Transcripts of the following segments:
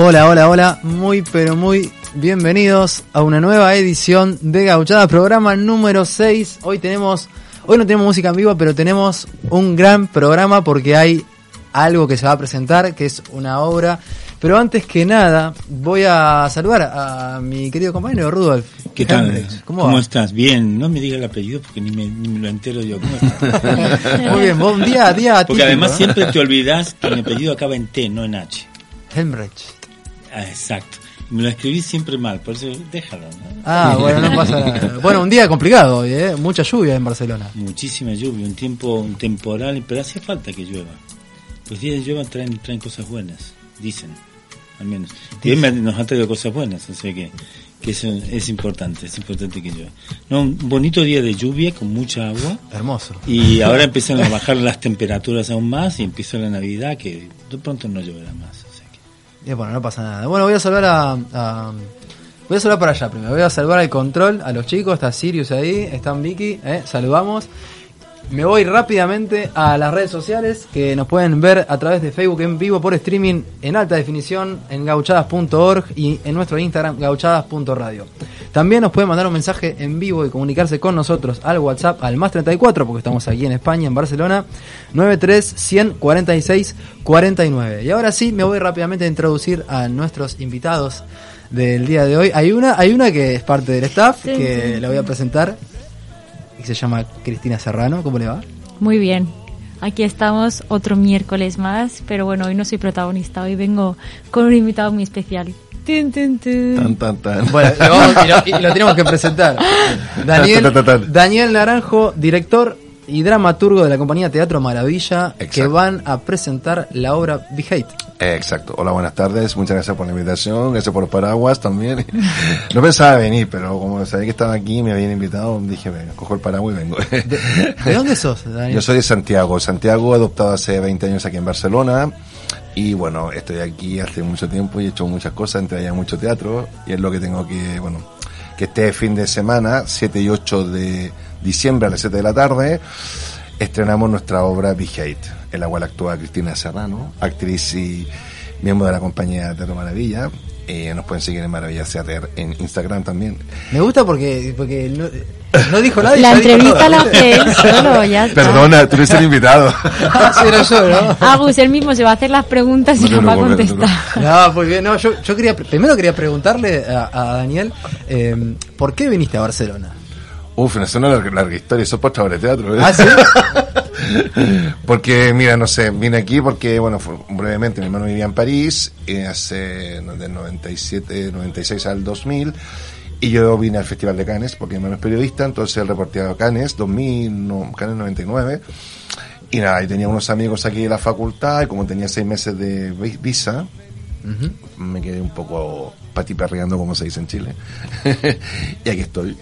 Hola, hola, hola, muy pero muy bienvenidos a una nueva edición de Gauchadas, programa número 6. Hoy tenemos, hoy no tenemos música en vivo, pero tenemos un gran programa porque hay algo que se va a presentar, que es una obra. Pero antes que nada, voy a saludar a mi querido compañero Rudolf. ¿Qué tal? ¿Cómo, va? estás? Bien, no me diga el apellido porque ni me, ni me lo entero yo. ¿Cómo estás? Muy bien, buen día, día Porque además siempre te olvidas que mi apellido acaba en T, no en H. Helmreich. Ah, exacto. Me lo escribí siempre mal, por eso déjalo. ¿no? Ah, bueno, no pasa nada. Bueno, un día complicado hoy, ¿eh? Mucha lluvia en Barcelona. Muchísima lluvia, un tiempo un temporal, pero hace falta que llueva. Los días de lluvia traen, traen cosas buenas, dicen, al menos. Y hoy nos han traído cosas buenas, o sea que, que eso es importante, es importante que llueva. No, un bonito día de lluvia con mucha agua. Hermoso. Y ahora empiezan a bajar las temperaturas aún más y empieza la Navidad que de pronto no lloverá más. Y bueno, no pasa nada. Bueno, voy a saludar a, a- Voy a saludar para allá primero. Voy a saludar al control, a los chicos. Está Sirius ahí, está Vicky. ¿eh? Saludamos. Me voy rápidamente a las redes sociales que nos pueden ver a través de Facebook en vivo por streaming en alta definición en gauchadas.org y en nuestro Instagram gauchadas.radio. También nos pueden mandar un mensaje en vivo y comunicarse con nosotros al WhatsApp al más 34 porque estamos aquí en España, en Barcelona, 93 146 49. Y ahora sí, me voy rápidamente a introducir a nuestros invitados del día de hoy. Hay una, hay una que es parte del staff Sí, que sí. la voy a presentar y se llama Cristina Serrano. ¿Cómo le va? Muy bien. Aquí estamos otro miércoles más, pero bueno, hoy no soy protagonista, hoy vengo con un invitado muy especial. Tun, tun, tun. Tan, tan, tan. Bueno, lo vamos- y, lo, y lo tenemos que presentar. Daniel. Daniel Naranjo, director y dramaturgo de la compañía Teatro Maravilla, que Exacto. van a presentar la obra Be Hate. Eh, Exacto. Hola, buenas tardes. Muchas gracias por la invitación. Gracias por los paraguas también. No pensaba venir, pero como sabía que estaba aquí y me habían invitado, dije, venga, cojo el paraguas y vengo. ¿De, de dónde sos, Daniel? Yo soy de Santiago. Santiago, adoptado hace 20 años aquí en Barcelona. Y bueno, estoy aquí hace mucho tiempo y he hecho muchas cosas, entre ellas mucho teatro. Y es lo que tengo que, bueno, que este fin de semana, 7 y 8 de diciembre a las 7 de la tarde, estrenamos nuestra obra Be Hate, en la cual actúa Cristina Serrano, actriz y miembro de la compañía Teatro Maravilla. Eh, nos pueden seguir en Maravilla Theater en Instagram también. Me gusta porque, porque no, no dijo nada y La entrevista la hace él solo, ya está. Perdona, tú eres el invitado. Ah, era yo, ¿no? Agus, él mismo se va a hacer las preguntas y No nos va a no contestar. No, muy bien. No, yo, yo quería, primero quería preguntarle a, a Daniel, eh, ¿por qué viniste a Barcelona? Uf, no es una larga, larga historia, eso es por obra de teatro. ¿eh? ¿Ah, sí? porque, mira, no sé, vine aquí porque, bueno, fue- brevemente, mi hermano vivía en París, eh, hace del 97, 96 al 2000, y yo vine al Festival de Cannes, porque mi hermano es periodista, entonces él reporteaba Cannes, 2000, no, Cannes 99, y nada, y tenía unos amigos aquí de la facultad, y como tenía seis meses de vi- visa, me quedé un poco patiperreando, como se dice en Chile, y aquí estoy.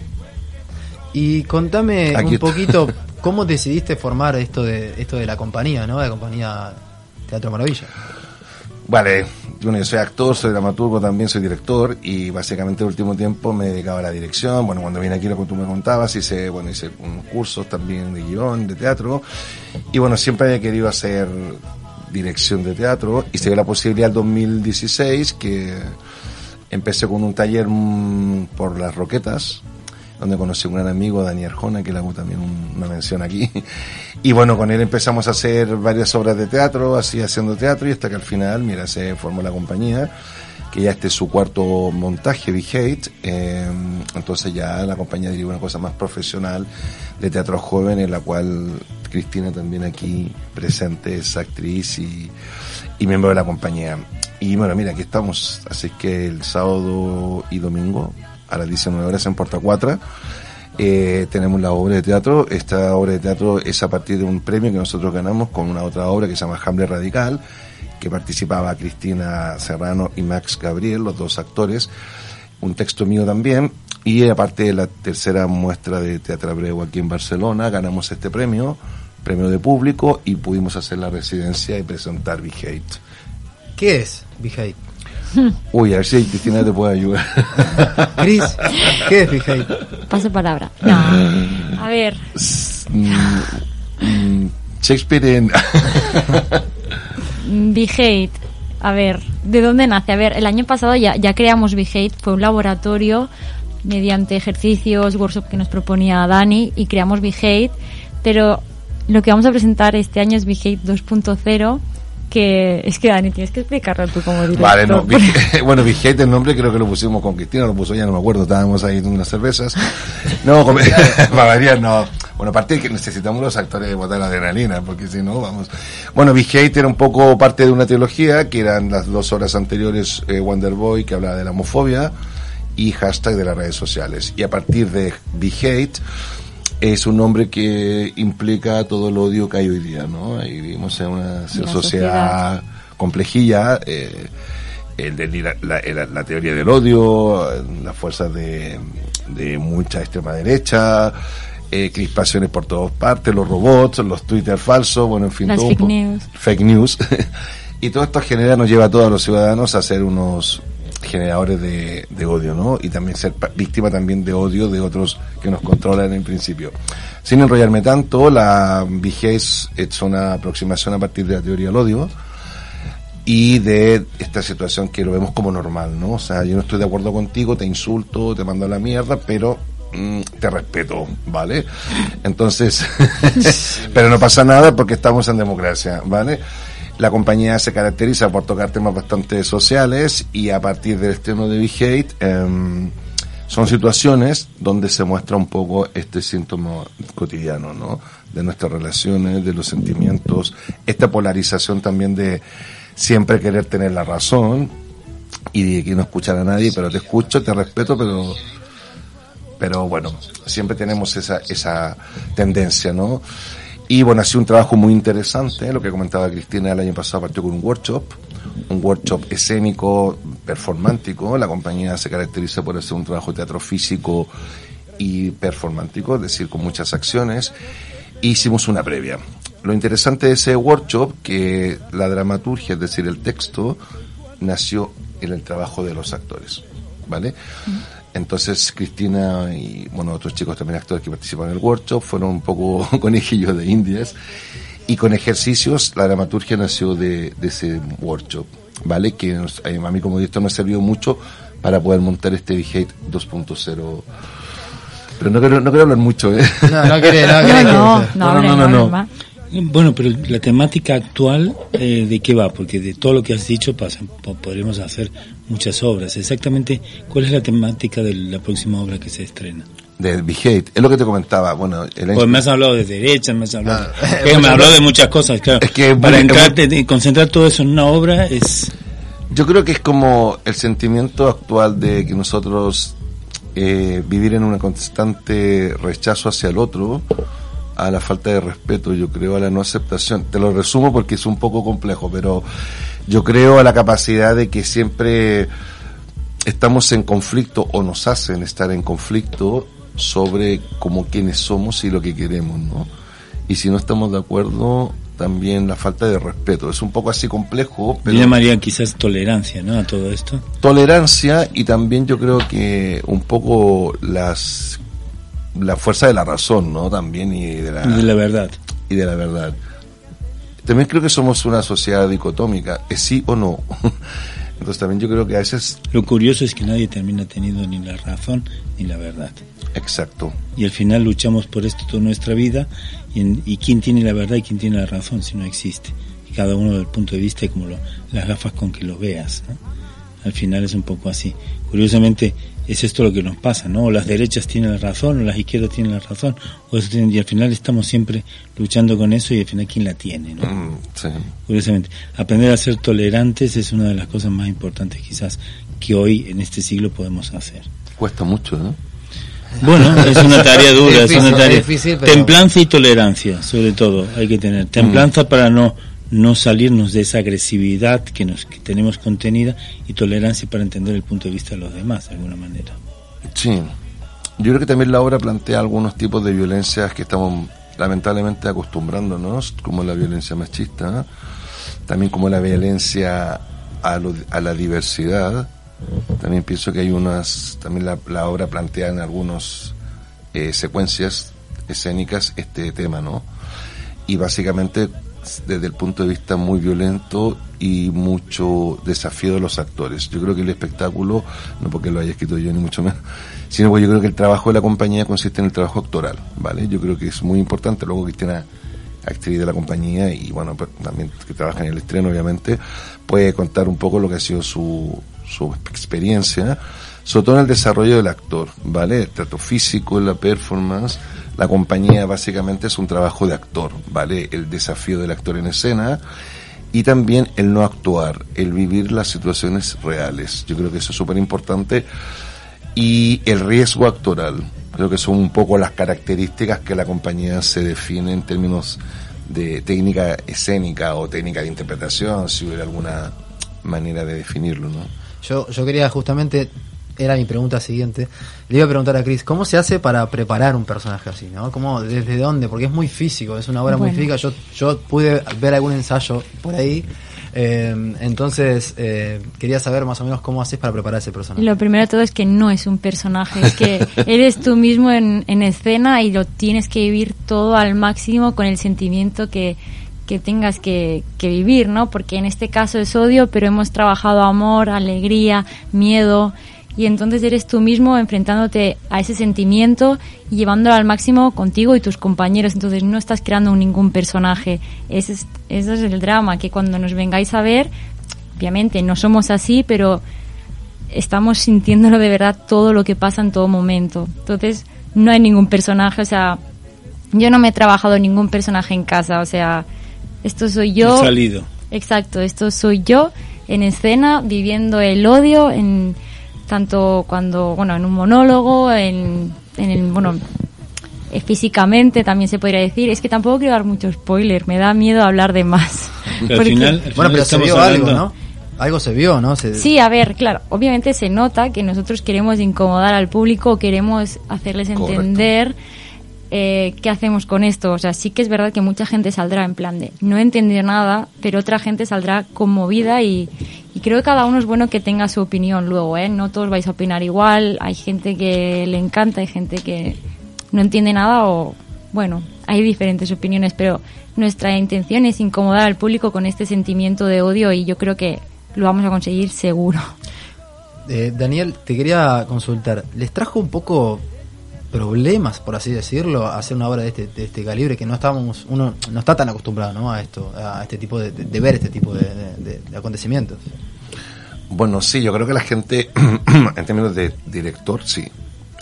Y contame Aquí un poquito cómo decidiste formar esto de esto de la compañía, ¿no? De la compañía Teatro Maravilla. Vale, bueno, yo soy actor, soy dramaturgo también, soy director y básicamente el último tiempo me he dedicado a la dirección. Bueno, cuando vine aquí lo que tú me contabas, hice, bueno, hice unos cursos también de guion, de teatro y bueno, siempre había querido hacer dirección de teatro y se dio la posibilidad el 2016 que empecé con un taller mm, por las Roquetas donde conocí a un gran amigo, Dani Arjona, que le hago también un- una mención aquí. Y bueno, con él empezamos a hacer varias obras de teatro, así haciendo teatro, y hasta que al final, mira, se formó la compañía, que ya este es su cuarto montaje, Big Hate. eh, entonces ya la compañía dirige una cosa más profesional de teatro joven, en la cual Cristina también aquí presente es actriz y, y miembro de la compañía. Y bueno, mira, aquí estamos, así que el sábado y domingo a las 19 horas en Porta 4 eh, tenemos la obra de teatro. Esta obra de teatro es a partir de un premio que nosotros ganamos con una otra obra que se llama Hamlet Radical, que participaba Cristina Serrano y Max Gabriel, los dos actores. Un texto mío también. Y aparte de la tercera muestra de Teatro Abreu aquí en Barcelona, ganamos este premio, premio de público, y pudimos hacer la residencia y presentar Big Hate. ¿Qué es Be Hate? Uy, a ver si Cristina te puede ayudar. Cris, ¿qué es? Paso palabra. No. A ver, Mm, mm, Shakespeare en... Be Hate A ver, ¿de dónde nace? A ver, el año pasado ya, ya creamos Behate, fue un laboratorio mediante ejercicios, workshop que nos proponía Dani y creamos Behate, pero lo que vamos a presentar este año es Behate 2.0 que es que Dani tienes que explicarlo tú como director. Vale, no, Big- bueno, Big Hate, el nombre creo que lo pusimos con Cristina, lo puso ya, no me acuerdo, estábamos ahí en unas cervezas. No, con- para variar, no. Bueno, aparte de que necesitamos los actores de botar la adrenalina, porque si no, vamos. Bueno, Big Hate era un poco parte de una trilogía, que eran las dos horas anteriores, eh, Wonder Boy, que hablaba de la homofobia, y hashtag de las redes sociales. Y a partir de Big Hate, es un nombre que implica todo el odio que hay hoy día, ¿no? Y vivimos en una sociedad, sociedad. complejilla, eh, el de la, la- la- la teoría del odio, las fuerzas de, de mucha extrema derecha, eh, crispaciones por todas partes, los robots, los Twitter falsos, bueno, en fin, Las todo fake news. fake news. y todo esto genera, nos lleva a todos los ciudadanos a ser unos generadores de, odio, ¿no? Y también ser víctima también de odio de otros que nos controlan en principio. Sin enrollarme tanto, la vigés es una aproximación a partir de la teoría del odio y de esta situación que lo vemos como normal, ¿no? O sea, yo no estoy de acuerdo contigo, te insulto, te mando la mierda, pero mm, te respeto, ¿vale? Entonces, pero no pasa nada porque estamos en democracia, ¿vale? La compañía se caracteriza por tocar temas bastante sociales y a partir del estreno de Big Hate, em, son situaciones donde se muestra un poco este síntoma cotidiano, ¿no? De nuestras relaciones, de los sentimientos, esta polarización también de siempre querer tener la razón y de que no escuchar a nadie, pero te escucho, te respeto, pero pero bueno, siempre tenemos esa, esa tendencia, ¿no? Y bueno, ha sido un trabajo muy interesante, lo que comentaba Cristina el año pasado partió con un workshop, un workshop escénico, performántico, la compañía se caracteriza por hacer un trabajo de teatro físico y performántico, es decir, con muchas acciones, hicimos una previa. Lo interesante de ese workshop, que la dramaturgia, es decir, el texto, nació en el trabajo de los actores, ¿vale? Entonces Cristina y bueno otros chicos también actores que participan en el workshop fueron un poco conejillos de indias y con ejercicios la dramaturgia nació de, de ese workshop, ¿vale? Que nos- a mí como director me sirvió mucho para poder montar este Big 2.0. Pero no quiero, no quiero hablar mucho, ¿eh? No, no querés, no No, querés. no, que- no, no, hombre, no, no, no. Bueno, pero la temática actual, eh, ¿de qué va? Porque de todo lo que has dicho pasa, po- podremos hacer muchas obras. Exactamente, ¿cuál es la temática de la próxima obra que se estrena? Del Big Hate. Es lo que te comentaba. Bueno, el Pues me has hablado de derecha, me has hablado, Ah, me hablado de muchas cosas, claro. Es que para bueno, entrar, concentrar todo eso en una obra es... Yo creo que es como el sentimiento actual de que nosotros eh, vivir en un constante rechazo hacia el otro, a la falta de respeto, yo creo a la no aceptación. Te lo resumo porque es un poco complejo, pero yo creo a la capacidad de que siempre estamos en conflicto o nos hacen estar en conflicto sobre como quienes somos y lo que queremos, ¿no? Y si no estamos de acuerdo, también la falta de respeto. Es un poco así complejo, pero Yo llamaría quizás tolerancia, ¿no? A todo esto. tolerancia y también yo creo que un poco las la fuerza de la razón, ¿no? También y de la, De la verdad. y de la verdad. También creo que somos una sociedad dicotómica, es sí o no. Entonces también yo creo que a veces Lo curioso es que nadie termina teniendo ni la razón ni la verdad. exacto. Y al final luchamos por esto toda nuestra vida y, en- y quién tiene la verdad y quién tiene la razón si no existe. Y cada uno del punto de vista y como lo- las gafas con que lo veas. ¿no? Al final es un poco así. Curiosamente es esto lo que nos pasa, ¿no? O las derechas tienen la razón o las izquierdas tienen la razón. O eso tienen- y al final estamos siempre luchando con eso y al final quién la tiene, ¿no? Mm, sí. Curiosamente, aprender a ser tolerantes es una de las cosas más importantes quizás que hoy en este siglo podemos hacer. Cuesta mucho, ¿no? Bueno, es una tarea dura, es Difícil, una tarea. es difícil, pero- Templanza y tolerancia, sobre todo, hay que tener. Templanza para no no salirnos de esa agresividad que nos que tenemos contenida y tolerancia para entender el punto de vista de los demás de alguna manera. Sí. Yo creo que también la obra plantea algunos tipos de violencias que estamos lamentablemente acostumbrándonos, como la violencia machista, también como la violencia a, lo- a la diversidad. También pienso que hay unas, también la, la obra plantea en algunas secuencias escénicas este tema, ¿no? Y básicamente desde el punto de vista muy violento y mucho desafío de los actores. Yo creo que el espectáculo, no porque lo haya escrito yo ni mucho menos, sino porque yo creo que el trabajo de la compañía consiste en el trabajo actoral, ¿vale? Yo creo que es muy importante. Luego Cristina, actriz de la compañía y bueno, pues, también que trabaja en el estreno, obviamente, puede contar un poco lo que ha sido su, su experiencia, sobre todo en el desarrollo del actor, ¿vale? El trato físico, la performance. La compañía básicamente es un trabajo de actor, ¿vale? El desafío del actor en escena y también el no actuar, el vivir las situaciones reales. Yo creo que eso es súper importante. Y el riesgo actoral. Creo que son un poco las características que la compañía se define en términos de técnica escénica o técnica de interpretación, si hubiera alguna manera de definirlo, ¿no? Yo, yo quería justamente, era mi pregunta siguiente, le iba a preguntar a Chris, ¿cómo se hace para preparar un personaje así? ¿no? ¿Cómo, ¿Desde dónde? Porque es muy físico, es una obra muy física. Yo, yo pude ver algún ensayo por ahí, eh, entonces eh, quería saber más o menos cómo haces para preparar ese personaje. Lo primero de todo es que no es un personaje, es que eres tú mismo en, en escena y lo tienes que vivir todo al máximo con el sentimiento que, que tengas que, que vivir, ¿no? Porque en este caso es odio, pero hemos trabajado amor, alegría, miedo, y entonces eres tú mismo enfrentándote a ese sentimiento y llevándolo al máximo contigo y tus compañeros. Entonces no estás creando ningún personaje. Ese es, ese es el drama, que cuando nos vengáis a ver, obviamente no somos así, pero estamos sintiéndolo de verdad todo lo que pasa en todo momento. Entonces, no hay ningún personaje, o sea, yo no me he trabajado ningún personaje en casa, o sea, esto soy yo. He salido. Exacto, esto soy yo en escena viviendo el odio en tanto cuando, bueno, en un monólogo, en, en el, bueno, eh, físicamente también se podría decir. Es que tampoco quiero dar mucho spoiler, me da miedo hablar de más. Pero al Porque- final, al Bueno, pero se vio algo, ¿no? Algo se vio, ¿no? Se- Sí, a ver, claro, obviamente se nota que nosotros queremos incomodar al público, queremos hacerles Correcto. Entender eh, qué hacemos con esto. O sea, sí que es verdad que mucha gente saldrá en plan de no he entendido nada, pero otra gente saldrá conmovida y, y creo que cada uno es bueno que tenga su opinión luego, ¿eh? No todos vais a opinar igual, hay gente que le encanta, hay gente que no entiende nada o, bueno, hay diferentes opiniones, pero nuestra intención es incomodar al público con este sentimiento de odio y yo creo que lo vamos a conseguir seguro. Eh, Daniel, te quería consultar. ¿Les trajo un poco problemas, por así decirlo, hacer una obra de este, de este calibre que no estábamos, uno no está tan acostumbrado ¿no? a esto, a este tipo de, de- ver este tipo de, acontecimientos? Bueno, sí, yo creo que la gente, en términos de director, sí.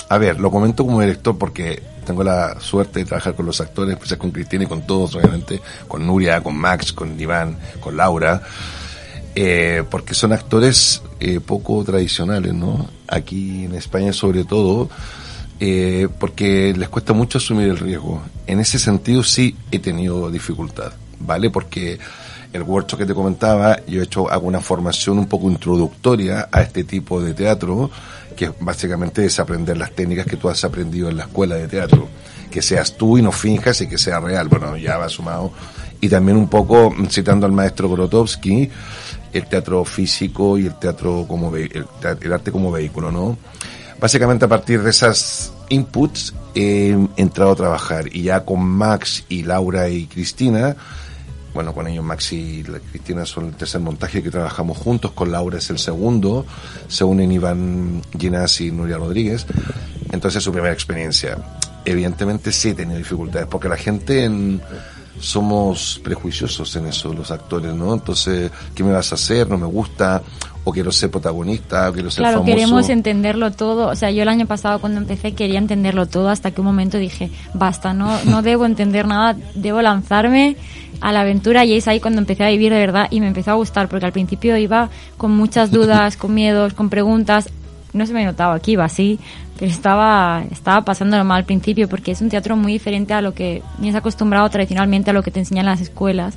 A ver, lo comento como director porque tengo la suerte de trabajar con los actores, empecé con Cristina y con todos, obviamente, con Nuria, con Max, con Iván, con Laura, eh, porque son actores eh, poco tradicionales, ¿no? Aquí en España sobre todo, eh, porque les cuesta mucho asumir el riesgo. En ese sentido sí he tenido dificultad, ¿vale? Porque el workshop que te comentaba, yo he hecho hago una formación un poco introductoria a este tipo de teatro, que básicamente es aprender las técnicas que tú has aprendido en la escuela de teatro. Que seas tú y no finjas y que sea real. Bueno, ya va sumado. Y también un poco, citando al maestro Grotowski, el teatro físico y el teatro como el, el arte como vehículo, ¿no? Básicamente a partir de esas inputs he entrado a trabajar y ya con Max y Laura y Cristina, bueno, con ellos Max y Cristina son el tercer montaje que trabajamos juntos, con Laura es el segundo, se unen Iván Ginás y Nuria Rodríguez, entonces es su primera experiencia. Evidentemente sí he tenido dificultades, porque la gente en- somos prejuiciosos en eso, los actores, ¿no? Entonces, ¿qué me vas a hacer? ¿No me gusta? ¿O quiero ser protagonista? ¿O quiero ser Claro, famoso? queremos entenderlo todo. O sea, yo el año pasado cuando empecé quería entenderlo todo hasta que un momento dije, basta, no, no debo entender nada, debo lanzarme a la aventura y es ahí cuando empecé a vivir de verdad y me empezó a gustar porque al principio iba con muchas dudas, con miedos, con preguntas. No se me notaba que iba así, pero estaba, estaba pasándolo mal al principio porque es un teatro muy diferente a lo que vienes acostumbrado tradicionalmente a lo que te enseñan las escuelas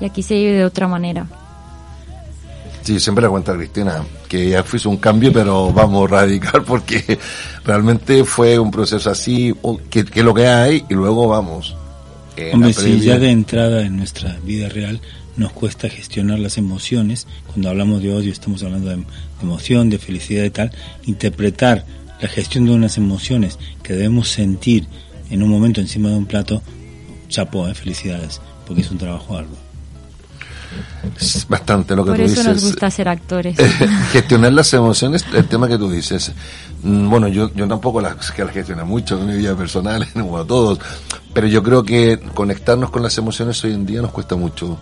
y aquí se vive de otra manera. Sí, siempre le cuento a Cristina que ya fue un cambio, pero vamos radical porque realmente fue un proceso así, que, que lo que hay, y luego vamos. eh, Hombre, la si ya de entrada en nuestra vida real nos cuesta gestionar las emociones, cuando hablamos de odio estamos hablando de, de emoción, de felicidad y tal, interpretar la gestión de unas emociones que debemos sentir en un momento encima de un plato, chapó, eh, felicidades. porque es un trabajo arduo. Es bastante lo que Por tú eso dices. nos gusta ser actores. gestionar las emociones, el tema que tú dices. Mm, Bueno, yo, yo tampoco las, que las gestiono mucho en mi vida personal, como todos, pero yo creo que conectarnos con las emociones hoy en día nos cuesta mucho.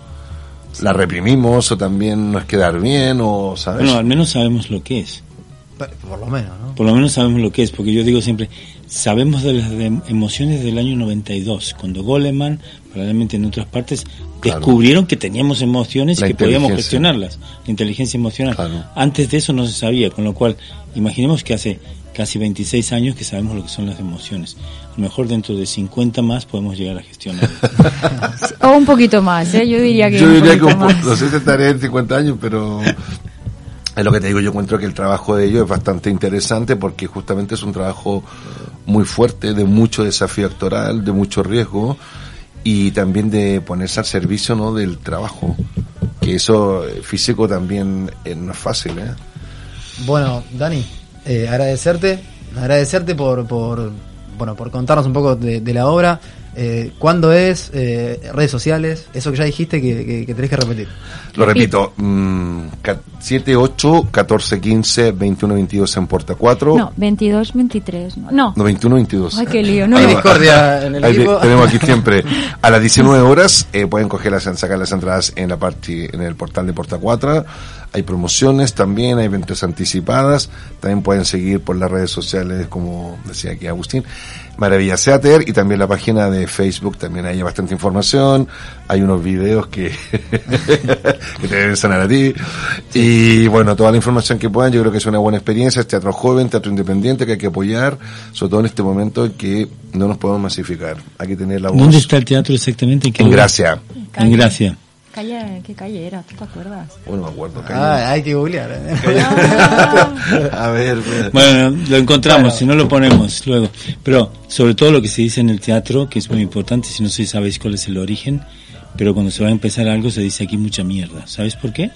La reprimimos o también nos quedar bien o, ¿sabes? Bueno, al menos sabemos lo que es. Por, por lo menos, ¿no? Por lo menos sabemos lo que es, porque yo digo siempre, sabemos de las de emociones del año 92, cuando Goleman, probablemente en otras partes, Claro. descubrieron que teníamos emociones y que podíamos gestionarlas, la inteligencia emocional. Claro. Antes de eso no se sabía, con lo cual, imaginemos que hace casi 26 años que sabemos lo que son las emociones. A lo mejor dentro de 50 más podemos llegar a gestionar. o un poquito más, ¿eh? Yo diría que yo un diría que un más. no sé si estaré en 50 años, pero es lo que te digo, yo encuentro que el trabajo de ellos es bastante interesante porque justamente es un trabajo muy fuerte, de mucho desafío actoral, de mucho riesgo y también de ponerse al servicio ¿no? del trabajo, que eso eh, físico también eh, no es fácil. ¿eh? Bueno, Dani, eh, agradecerte, agradecerte por, por, bueno, por contarnos un poco de, de la obra. Eh, ¿Cuándo es? Eh, redes sociales, eso que ya dijiste que, que, que tenés que repetir. Lo repito, mm, ca- 7, 8, 14, 15, 21, 22 en Porta 4. No, 22, 23. No, no. No, 21, 22. Ay, qué lío, no. Hay discordia en el Ahí equipo. tenemos aquí siempre. A las 19 horas eh, pueden coger las, sacar las entradas en la parte, en el portal de Porta 4. Hay promociones también, hay ventas anticipadas. También pueden seguir por las redes sociales, como decía aquí Agustín. Maravilla Theater y también la página de Facebook, también hay bastante información. Hay unos videos que, que te deben sonar a ti. Y bueno, toda la información que puedan, yo creo que es una buena experiencia. Es teatro joven, teatro independiente que hay que apoyar, sobre todo en este momento en que no nos podemos masificar. Hay que tener la voz. ¿Dónde está el teatro exactamente? qué En? Gracia. En Gracia. Calle, ¿Qué calle era? ¿Tú te acuerdas? Bueno, me acuerdo. Ah, hay que googlear. eh. A ver, pues. Bueno, lo encontramos, Bueno. si no lo ponemos luego. Pero sobre todo lo que se dice en el teatro, que es muy importante, si no sé si sabéis cuál es el origen, pero cuando se va a empezar algo se dice aquí mucha mierda. ¿Sabes por qué?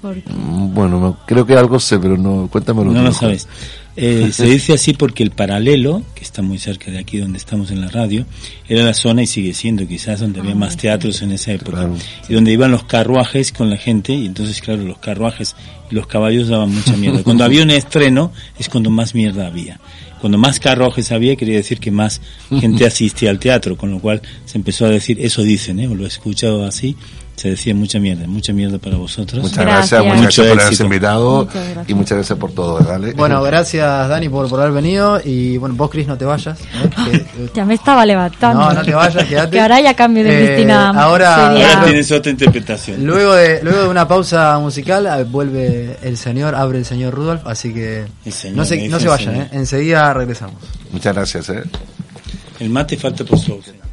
Porque Mm, Bueno, no, creo que algo sé, pero no, cuéntamelo. No lo mejor. sabes. Eh, se dice así porque el paralelo, que está muy cerca de aquí donde estamos en la radio, era la zona y sigue siendo quizás donde había más teatros en esa época. Claro. Y donde iban los carruajes con la gente y entonces claro, los carruajes y los caballos daban mucha mierda. Cuando había un estreno es cuando más mierda había. Cuando más carruajes había quería decir que más gente asistía al teatro, con lo cual se empezó a decir, eso dicen, ¿eh? o lo he escuchado así, se decía mucha mierda, mucha mierda para vosotros. Muchas Gracias. gracias, muchas gracias por haberse invitado Muchas y muchas gracias por todo, ¿vale? Bueno, gracias Dani por, por haber venido y bueno, vos Chris no te vayas. ¿eh? Que- ya me estaba levantando. no, no te vayas, quédate. Que ahora ya cambio de Eh, Cristina. ahora- seria. Ahora tienes otra interpretación. Luego de, luego de una pausa musical eh, vuelve el señor, abre el señor Rudolf, así que señor, no se, no se vayan, eh. enseguida regresamos. Muchas gracias, ¿eh? El mate falta por su ausencia.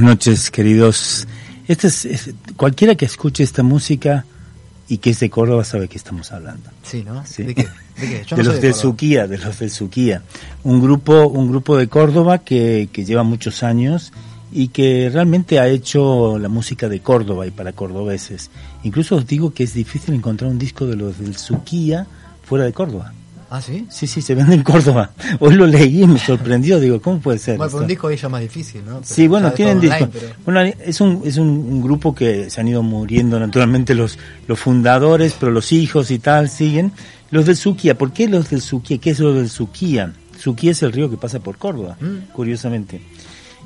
Buenas noches, queridos. Este es, es- cualquiera que escuche esta música y que es de Córdoba sabe que estamos hablando. Sí, ¿no? Sí. ¿De qué? ¿De qué? Yo de no los. Suquía, de los del Suquía. Un grupo, un grupo de Córdoba que, que lleva muchos años y que realmente ha hecho la música de Córdoba y para cordobeses. Incluso os digo que es difícil encontrar un disco de los del Suquía fuera de Córdoba. Ah, ¿sí? Sí, sí, se vende en Córdoba. Hoy lo leí y me sorprendió. Digo, ¿cómo puede ser? Bueno, pero un disco ya es más difícil, ¿no? Pero Sí, bueno, tienen disco. online, pero- Bueno, es un, es un, un grupo que se han ido muriendo naturalmente los, los fundadores, pero los hijos y tal siguen. Los del Suquía, ¿por qué los del Suquía? ¿Qué es lo del Suquía? Suquía es el río que pasa por Córdoba, Mm. curiosamente.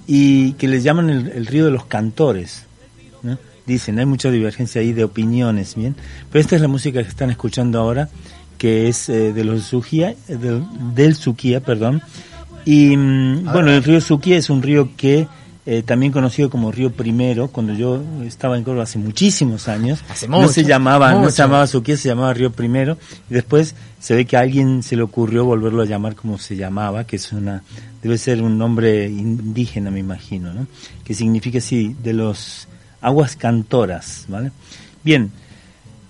Y que les llaman el, el río de los cantores. ¿no? Dicen, hay mucha divergencia ahí de opiniones, ¿bien? Pero esta es la música que están escuchando ahora, que es eh, de los del, Suquía, perdón. Y mm, bueno, el río Suquía es un río que eh, también conocido como Río Primero, cuando yo estaba en Córdoba hace muchísimos años, Hace no se llamaba, no se llamaba Suquía, se llamaba Río Primero, y después se ve que a alguien se le ocurrió volverlo a llamar como se llamaba, que es una, debe ser un nombre indígena me imagino, ¿no? Que significa así, de los aguas cantoras, ¿vale? Bien,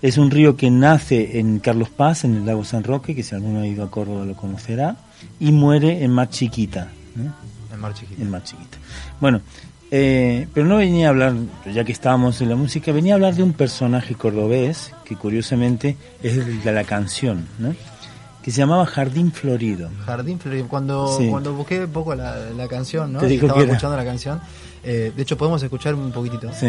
es un río que nace en Carlos Paz, en el lago San Roque, que si alguno ha ido a Córdoba lo conocerá, y muere en Mar Chiquita, ¿no? En Mar Chiquita. Bueno, eh, pero no venía a hablar, ya que estábamos en la música, venía a hablar de un personaje cordobés que curiosamente es el de la canción, ¿no? que se llamaba Jardín Florido. Jardín Florido. Cuando, Sí. cuando busqué un poco la, la canción, ¿no? Te dijo Estaba que escuchando la canción. eh, de hecho, podemos escuchar un poquitito. Sí.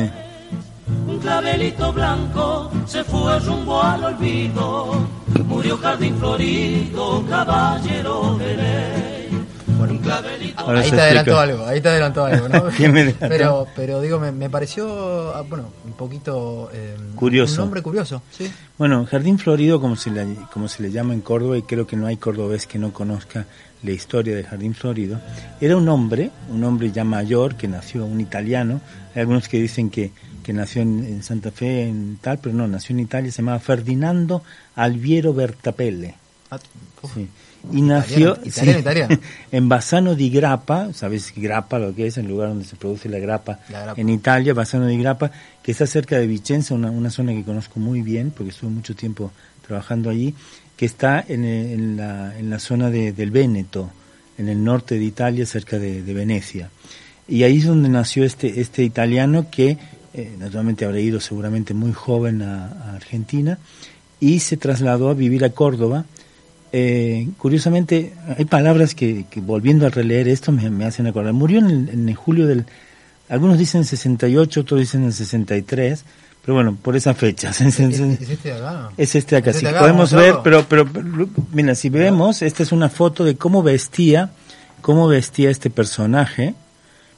Un clavelito blanco se fue rumbo al olvido. Murió Jardín Florido, caballero de ley. Un clavelito Ahora ahí te adelantó explica. algo, ahí te adelantó algo, ¿no? ¿Qué me adelantó? pero, pero digo, me, me pareció, ah, bueno, un poquito... eh, Curioso. Un nombre curioso, sí. Bueno, Jardín Florido, como se, le, como se le llama en Córdoba, y creo que no hay cordobés que no conozca la historia de Jardín Florido, era un hombre, un hombre ya mayor, que nació, un italiano. Hay algunos que dicen que, que nació en, en Santa Fe, en tal, pero no, nació en Italia, se llamaba Ferdinando Alviero Bertapelle. Ah. Sí. Y nació Italiano, italiano, sí, italiano. en Bassano di Grappa, ¿sabes Grappa lo que es? El lugar donde se produce la grappa, La en Italia, Bassano di Grappa, que está cerca de Vicenza, una, una zona que conozco muy bien porque estuve mucho tiempo trabajando allí, que está en, eh, en la, en la zona de- del Véneto, en el norte de Italia, cerca de, de Venecia. Y ahí es donde nació este, este italiano que eh, naturalmente habrá ido seguramente muy joven a, a Argentina y se trasladó a vivir a Córdoba. Eh, curiosamente, hay palabras que, que volviendo a releer esto me, me hacen acordar. Murió en, el- en el julio del, algunos dicen 68, otros dicen el 63, pero bueno, por esa fecha. ¿Es, es este de acá? Es este acá, ¿Es sí, este acá? podemos ¿Vamos a ver, pero, pero, pero, mira, si vemos, esta es una foto de cómo vestía, cómo vestía este personaje,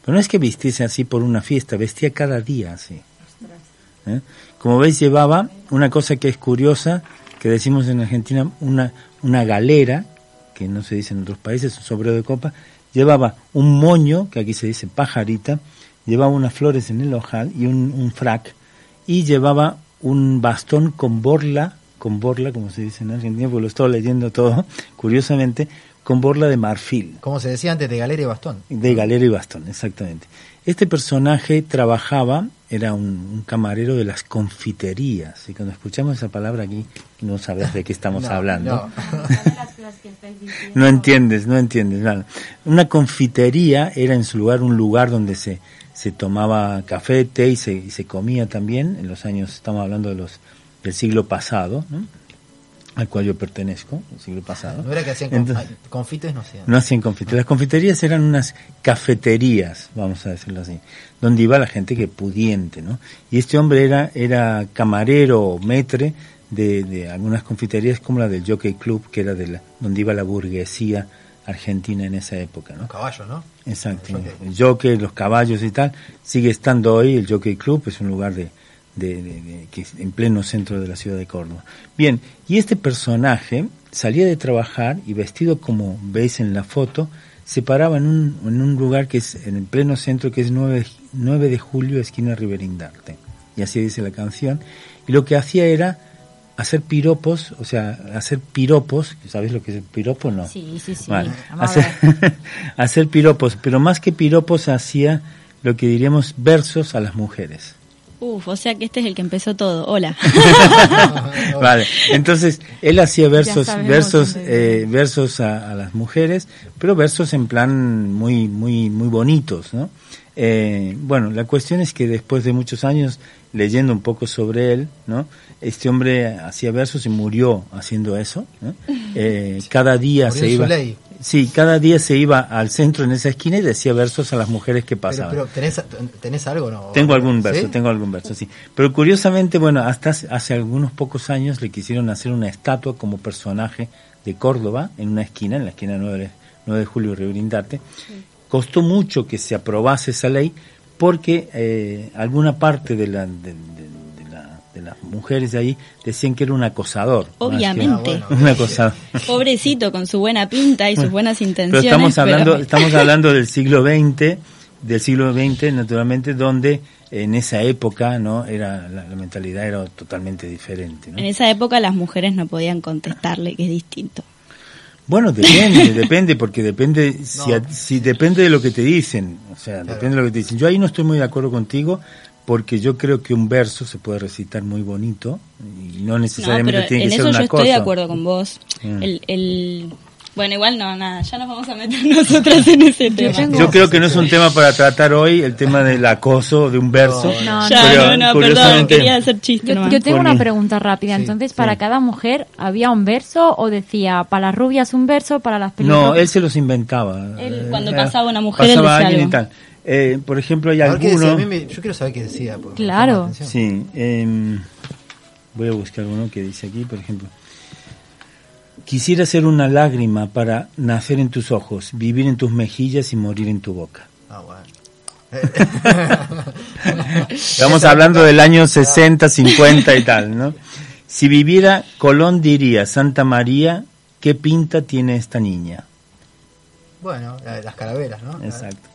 pero no es que vistiese así por una fiesta, vestía cada día así. ¿Eh? Como veis llevaba una cosa que es curiosa, que decimos en Argentina, una, una galera, que no se dice en otros países, un sombrero de copa, llevaba un moño, que aquí se dice pajarita, llevaba unas flores en el ojal y un, un frac, y llevaba un bastón con borla, con borla, como se dice en Argentina, porque lo estoy leyendo todo, curiosamente, con borla de marfil. Como se decía antes, de galera y bastón. De galera y bastón, exactamente. Este personaje trabajaba, era un, un camarero de las confiterías. Y cuando escuchamos esa palabra aquí, no sabrás de qué estamos No, hablando. no. No entiendes, no entiendes nada. Una confitería era en su lugar un lugar donde se, se tomaba café, té y se, y se comía también. En los años, estamos hablando de los del siglo pasado, ¿no? Al cual yo pertenezco, el siglo pasado. No era que hacían Entonces- confites, no hacían. no hacían confiterías. Las confiterías eran unas cafeterías, vamos a decirlo así, donde iba la gente que pudiente, ¿no? Y este hombre era, era camarero o metre de, de algunas confiterías como la del Jockey Club, que era de la, donde iba la burguesía argentina en esa época, ¿no? Los caballos, ¿no? Exacto. El jockey. El jockey, los caballos y tal, sigue estando hoy el Jockey Club, es un lugar de, de- de- de- que es en pleno centro de la ciudad de Córdoba. Bien, y este personaje salía de trabajar y vestido como veis en la foto, se paraba en un, en un lugar que es en el pleno centro, que es 9, de- 9 de julio, esquina Riverindarte. Y así dice la canción. Y lo que hacía era hacer piropos, o sea, hacer piropos, ¿sabéis lo que es el piropo? No. Sí, sí, sí. Vale. Hacer, hacer piropos, pero más que piropos hacía lo que diríamos versos a las mujeres. Uf, o sea que este es el que empezó todo. Hola. vale, entonces él hacía versos, sabemos versos, eh, versos a, a las mujeres, pero versos en plan muy, muy, muy bonitos, ¿no? Eh, bueno, la cuestión es que después de muchos años leyendo un poco sobre él, ¿no? Este hombre hacía versos y murió haciendo eso. ¿no? Eh, cada día Murió se iba, ley. Sí, cada día se iba al centro en esa esquina y decía versos a las mujeres que Pero, pasaban. pero ¿tenés, ¿tenés algo no? Tengo algún verso, ¿Sí? tengo algún verso, sí. Pero curiosamente, bueno, hasta hace- algunos pocos años le quisieron hacer una estatua como personaje de Córdoba en una esquina, en la esquina 9 de, 9 de Julio y Río Brindarte. Costó mucho que se aprobase esa ley porque eh, alguna parte de, la, de, de- de la- de las mujeres de ahí decían que era un acosador. Obviamente. Ah, bueno. un acosador. Pobrecito con su buena pinta y sus buenas Pero intenciones. estamos hablando, pero- estamos hablando del siglo XX, del siglo XX, naturalmente, donde en esa época, ¿no? Era, la, la mentalidad era totalmente diferente, ¿no? En esa época las mujeres no podían contestarle, que es distinto. Bueno, depende, depende, porque depende, No. si depende de lo que te dicen, o sea, depende de lo que te dicen. Yo ahí no estoy muy de acuerdo contigo, porque yo creo que un verso se puede recitar muy bonito, y no No, necesariamente pero tiene en que eso ser yo una estoy de cosa. acuerdo con vos. Mm. El, el... Bueno, igual no, nada, ya nos vamos a meter nosotras en ese tema. tengo- Yo creo que no es un tema para tratar hoy, el tema del acoso de un verso. No, Ya, Pero, no, no, perdón, quería hacer chiste Yo, yo tengo una pregunta rápida. Sí, Entonces, para sí. cada mujer había un verso o decía para las rubias un verso, para las pelirrojas. No, él se los inventaba. Él, Eh, cuando era- pasaba una mujer, él pasaba decía alguien y algo. tal. Eh, por ejemplo, hay A ver qué decía, a alguno... mí me- yo quiero saber qué decía. Claro. Sí, em, voy a buscar uno que dice aquí, por ejemplo. Quisiera ser una lágrima para nacer en tus ojos, vivir en tus mejillas y morir en tu boca. Ah, bueno. Estamos hablando del año 60, 50 y tal, ¿no? Si viviera, Colón diría, Santa María, ¿qué pinta tiene esta niña? Bueno, las calaveras, ¿no? Exacto.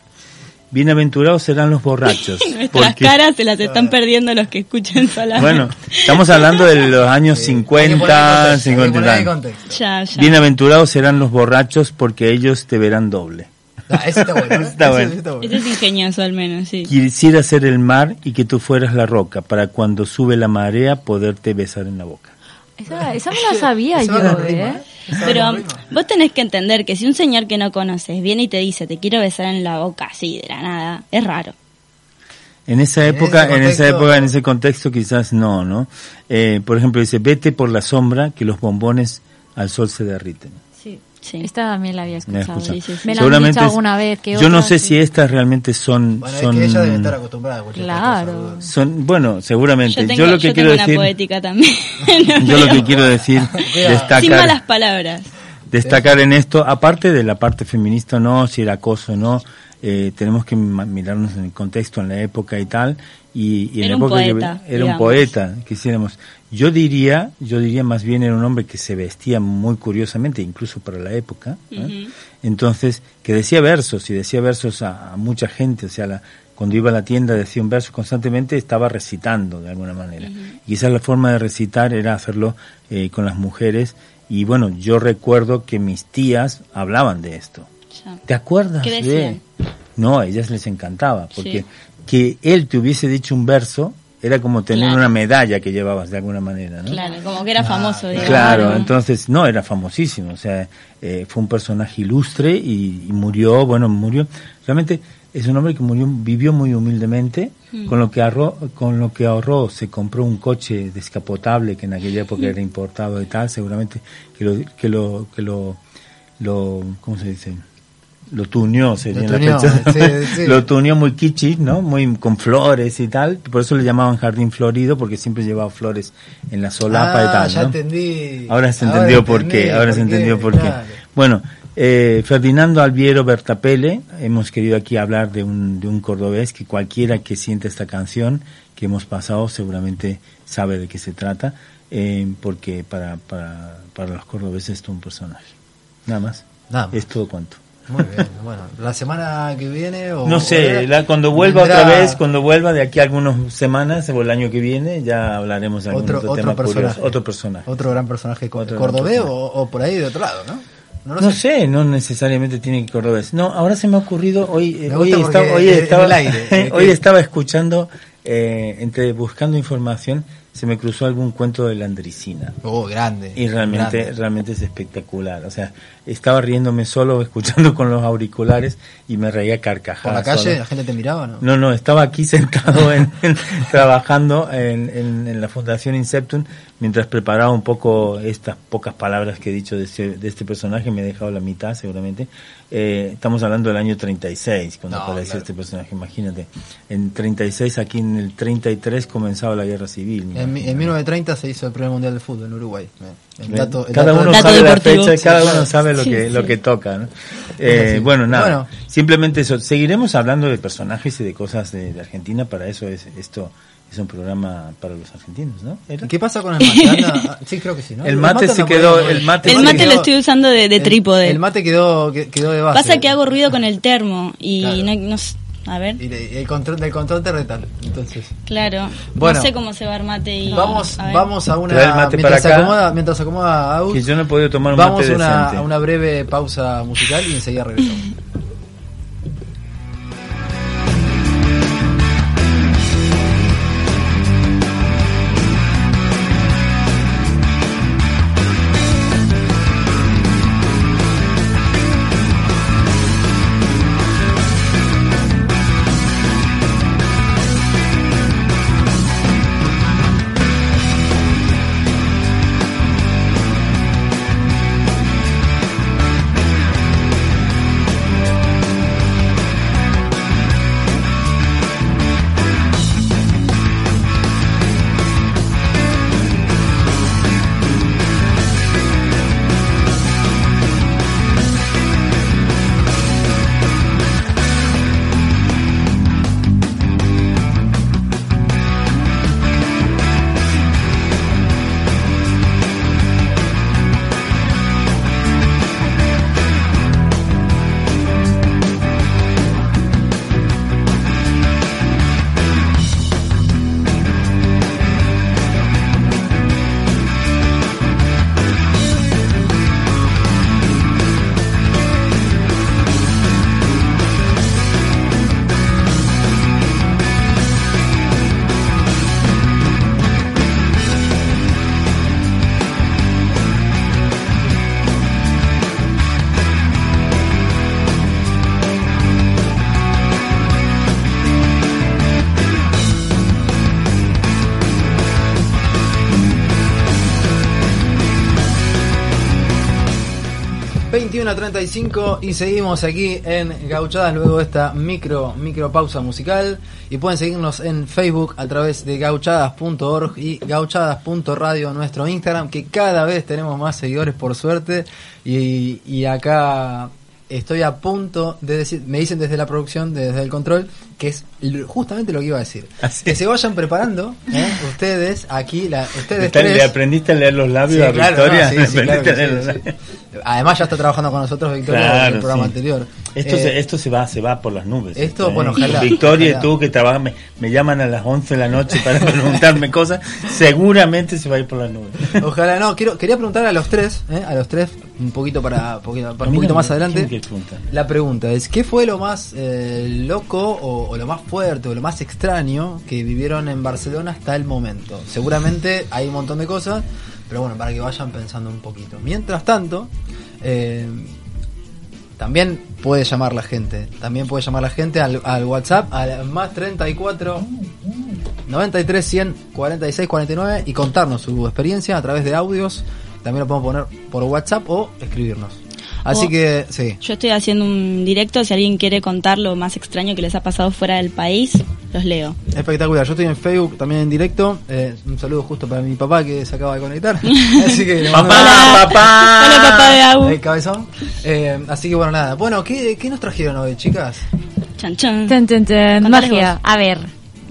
Bienaventurados serán los borrachos. Nuestras porque- caras se las están perdiendo los que escuchan solamente. Bueno, estamos hablando de los años Sí, hay que poner en 50, contexto, hay que 50 y poner en tal. contexto. Ya, ya. Bienaventurados serán los borrachos porque ellos te verán doble. Ah, ese está bueno. Está Ese- bueno. ese está bueno. Ese es ingenioso al menos, sí. Quisiera ser el mar y que tú fueras la roca para cuando sube la marea poderte besar en la boca. Esa, esa me la sabía yo, rima, ¿eh? ¿eh? Pero vos tenés que entender que si un señor que no conoces viene y te dice te quiero besar en la boca así de la nada, es raro. En esa En época, ese en esa época, en ese contexto quizás no, ¿no? Eh, por ejemplo, dice, vete por la sombra que los bombones al sol se derriten. Sí. Esta también la había escuchado. escuchado. sí, sí, sí. Me la han dicho alguna vez. Que yo no sé sí. si estas realmente son, Bueno, son, es que ella debe estar acostumbrada Claro. dudo. son, bueno, seguramente. Yo Yo, tengo, lo que yo quiero tengo una decir, poética también. yo lo que quiero decir, Sin malas destacar, palabras. destacar en esto, aparte de la parte feminista no, si era acoso o no, eh, tenemos que mirarnos en el contexto, en la época y tal, y, y en Era la un época que- poeta, era un digamos. poeta, quisiéramos. Yo diría, yo diría más bien era un hombre que se vestía muy curiosamente, incluso para la época, ¿eh? Entonces, que decía versos, y decía versos a, a mucha gente, o sea, la, cuando iba a la tienda decía un verso constantemente, estaba recitando de alguna manera. Y esa es la forma de recitar, era hacerlo eh, con las mujeres, y bueno, yo recuerdo que mis tías hablaban de esto. Ya. ¿Te acuerdas? ¿Qué de? No, a ellas les encantaba, porque Sí. que él te hubiese dicho un verso era como tener Claro. una medalla que llevabas de alguna manera, ¿no? Claro, como que era famoso, digamos. Claro, entonces no, era famosísimo, o sea, eh, fue un personaje ilustre y, y murió, bueno, murió, realmente es un hombre que murió, vivió muy humildemente, Mm. con lo que ahorró, con lo que ahorró se compró un coche descapotable que en aquella época era importado y tal, seguramente que lo, que lo, que lo, lo, ¿cómo se dice? Lo tuneó, sería Lo la tuneó, fecha. sí, sí. Lo tuneó muy kitschy, ¿no? Muy con flores y tal. Por eso le llamaban jardín florido, porque siempre llevaba flores en la solapa y Ah, tal, ya ¿no? entendí. Ahora se entendió por entendí qué, ahora se entendió por qué. Bueno, eh, Ferdinando Alviero Bertapele, hemos querido aquí hablar de un, de un cordobés que cualquiera que siente esta canción que hemos pasado seguramente sabe de qué se trata, eh, porque para, para, para los cordobeses es todo un personaje. Nada más. Nada más. Es todo cuanto. Muy bien, bueno, la semana que viene o... No sé, la- cuando vuelva vendrá otra vez, cuando vuelva de aquí a algunas semanas o el año que viene, ya hablaremos de algún otro, otro, otro tema personaje. curioso. Otro personaje. Otro gran personaje cordobés o, o por ahí de otro lado, ¿no? No sé. sé, no necesariamente tiene que cordobés. No, ahora se me ha ocurrido, hoy, eh, hoy, estaba, hoy, el aire, eh, hoy estaba escuchando, eh, entre buscando información, se me cruzó algún cuento de Landricina. Oh, grande. Y realmente, grande. realmente es espectacular. O sea, estaba riéndome solo, escuchando con los auriculares y me reía Por carcajadas. la calle, solo. la gente te miraba, ¿no? No, no, estaba aquí sentado en, en- trabajando en, en- la Fundación Inceptum mientras preparaba un poco estas pocas palabras que he dicho de este, de este personaje, me he dejado la mitad seguramente. Eh, estamos hablando del año 36, cuando No, apareció claro. este personaje, imagínate. En 36, aquí en el 33 comenzaba la guerra civil. En, en 1930 se hizo el primer mundial de fútbol en Uruguay. El dato- el cada dato uno sabe la fecha, Sí, cada uno sabe lo Sí, que sí. lo que toca. ¿no? Eh, Sí. Bueno, nada. Bueno. Simplemente eso. Seguiremos hablando de personajes y de cosas de, de Argentina. Para eso es esto es un programa para los argentinos, ¿no? ¿Era? ¿Qué pasa con el mate? Anda- sí, creo que sí, ¿no? El mate se quedó- el mate El mate quedó- lo estoy usando de, de el- trípode. El mate quedó, que- quedó de base. Pasa que hago ruido con el termo y Claro. no, a ver, Y el control del control te retan. Entonces, claro. Bueno. no sé cómo se va a mate y vamos, a vamos a una. Mate mientras, para se acá. acomoda, mientras se acomoda Aus, Que yo no he podido tomar un vamos mate a una, a una breve pausa musical y enseguida regresamos. a 35 y seguimos aquí en Gauchadas luego de esta micro, micro pausa musical. Y pueden seguirnos en Facebook a través de gauchadas.org y gauchadas.radio nuestro Instagram que cada vez tenemos más seguidores por suerte. Y acá estoy a punto de decir, me dicen desde la producción, desde el control, que es justamente lo que iba a decir. Así Que se vayan preparando, ¿eh? ustedes aquí, la, ustedes Está- tres. ¿Le aprendiste a leer los labios Sí, a claro, Victoria? no, sí, ¿Le sí, claro leer sí, los sí. labios? Además ya está trabajando con nosotros Victoria Claro, en el programa anterior. Esto, Eh, se, esto se va se va por las nubes. esto, ¿eh? bueno, ojalá, Victoria ojalá. y tú que trabajan, me, me llaman a las 11 de la noche para preguntarme cosas, seguramente se va a ir por las nubes. Ojalá no, quiero, quería preguntar a los tres, ¿eh? a los tres, un poquito para, poquito- para un poquito no más adelante. La pregunta es, ¿qué fue lo más eh, loco o, o lo más fuerte o lo más extraño que vivieron en Barcelona hasta el momento? Seguramente hay un montón de cosas, pero bueno, para que vayan pensando un poquito. Mientras tanto, eh, también puede llamar la gente, también puede llamar la gente al, al WhatsApp al más 34 93 100 46 49 y contarnos su experiencia a través de audios. También lo podemos poner por WhatsApp o escribirnos. Así O- que, sí. Yo estoy haciendo un directo, si alguien quiere contar lo más extraño que les ha pasado fuera del país, los leo. Espectacular, yo estoy en Facebook también en directo. Eh, un saludo justo para mi papá que se acaba de conectar. así que Papá, Hola. papá. Hola, papá de Agu. el cabezón. Eh, así que bueno, nada. Bueno, ¿qué, ¿qué nos trajeron hoy, chicas? Chan, chan. Ten, ten, ten, Contales magia. vos. A ver,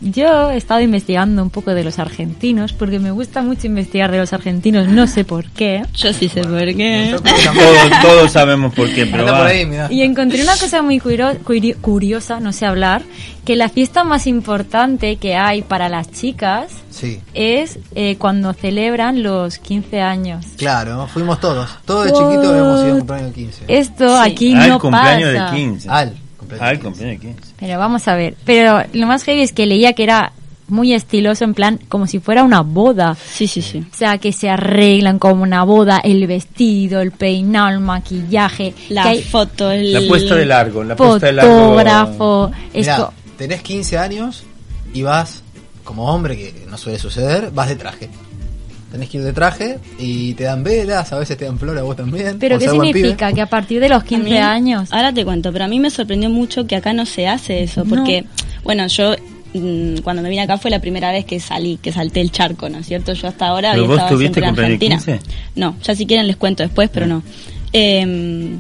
yo he estado investigando un poco de los argentinos, porque me gusta mucho investigar de los argentinos, no sé por qué. Yo sí sé por qué. Todos, todos sabemos por qué, pero por ahí. Y encontré una cosa muy curio- curio- curiosa, no sé hablar, que la fiesta más importante que hay para las chicas Sí, es eh, cuando celebran los 15 años. claro, fuimos todos. Todos de chiquitos hemos ido a cumpleaños 15. Esto Sí. aquí Al no cumpleaños pasa. de 15. Al cumpleaños. Al 15. cumpleaños de 15. Pero vamos a ver. Pero lo más heavy es que leía que era muy estiloso, en plan, como si fuera una boda. Sí, sí, sí. O sea, que se arreglan como una boda, el vestido, el peinado, el maquillaje. La que hay foto, el... La puesta de largo, la puesta de largo. fotógrafo. es Mirá, co- tenés 15 años y vas, como hombre, que no suele suceder, vas de traje. Tenés que ir de traje y te dan velas, a veces te dan flores a vos también. ¿Pero qué significa? Que a partir de los A 15 mí- años... Ahora te cuento, pero a mí me sorprendió mucho que acá no se hace eso, No. porque, bueno, yo mm, cuando me vine acá fue la primera vez que salí, que salté el charco, ¿no es cierto? Yo hasta ahora ¿Pero había vos estado tuviste siempre en Argentina. 15? No, ya si quieren les cuento después, pero no. Em,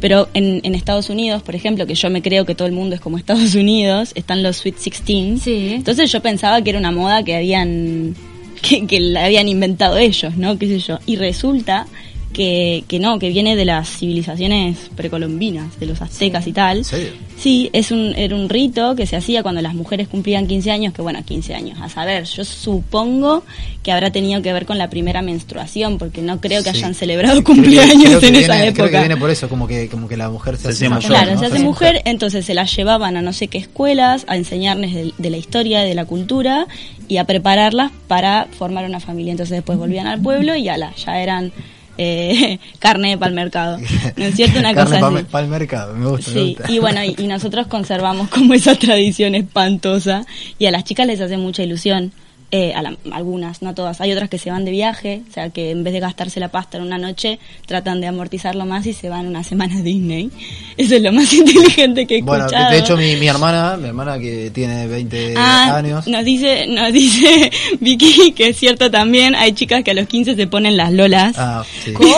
pero en, en Estados Unidos, por ejemplo, que yo me creo que todo el mundo es como Estados Unidos, están los Sweet 16. Sí. Entonces yo pensaba que era una moda que habían que, la habían inventado ellos, ¿no? ¿Qué sé yo? Y resulta que, que no, que viene de las civilizaciones precolombinas, de los aztecas y tal. ¿En serio? Sí, es un, era un rito que se hacía cuando las mujeres cumplían 15 años, que bueno, 15 años, a saber, yo supongo que habrá tenido que ver con la primera menstruación, porque no creo que Sí. hayan celebrado Creo que- cumpleaños creo que en viene- esa Creo que época. viene por eso, como que, como que la mujer se, Se hace mayor. Claro, ¿no? se hace mujer, entonces se la llevaban a no sé qué escuelas, a enseñarles de, de la historia, de la cultura y a prepararlas para formar una familia. Entonces después volvían al pueblo y ala, ya eran eh, carne para el mercado. ¿No es cierto? Una Carne cosa pa- así. pa' el mercado, me gusta. me Sí, gusta. y bueno, y, y nosotros conservamos como esa tradición espantosa y a las chicas les hace mucha ilusión. Eh, a la- algunas, no todas. Hay otras que se van de viaje, o sea que en vez de gastarse la pasta en una noche, tratan de amortizarlo más y se van una semana a Disney. Eso es lo más inteligente que he Bueno, de- escuchado. de hecho mi, mi hermana, mi hermana que tiene 20 Ah, años, nos dice, nos dice Vicky que es cierto también, hay chicas que a los 15 se ponen las lolas. Ah, sí. ¿Cómo?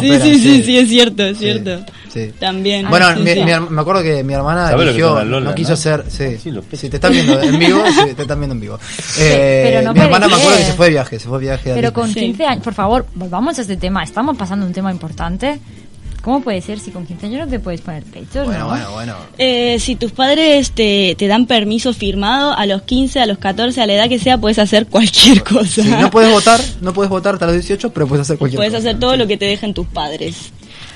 Sí, sí, sí, sí, es cierto, es Sí, cierto. Sí. También. Bueno, Ah, sí, mi- sí. mi me acuerdo que mi hermana ¿Sabes lo que eligió, no quiso no? hacer, sí, Sí, te están viendo en vivo, sí, te están viendo en vivo. Eh, pero no mi hermana me acuerdo que ser. se fue de viaje, se fue de viaje Pero con Sí. 15 años, por favor, volvamos a este tema. Estamos pasando un tema importante. ¿Cómo puede ser si con 15 años no te puedes poner pechos? Bueno, no? bueno, bueno. Eh, si tus padres te, te dan permiso firmado, a los 15, a los 14, a la edad que sea, puedes hacer cualquier cosa. Sí, no puedes votar, no puedes votar hasta los 18, pero puedes hacer cualquier Puedes cosa. hacer todo lo que te dejen tus padres.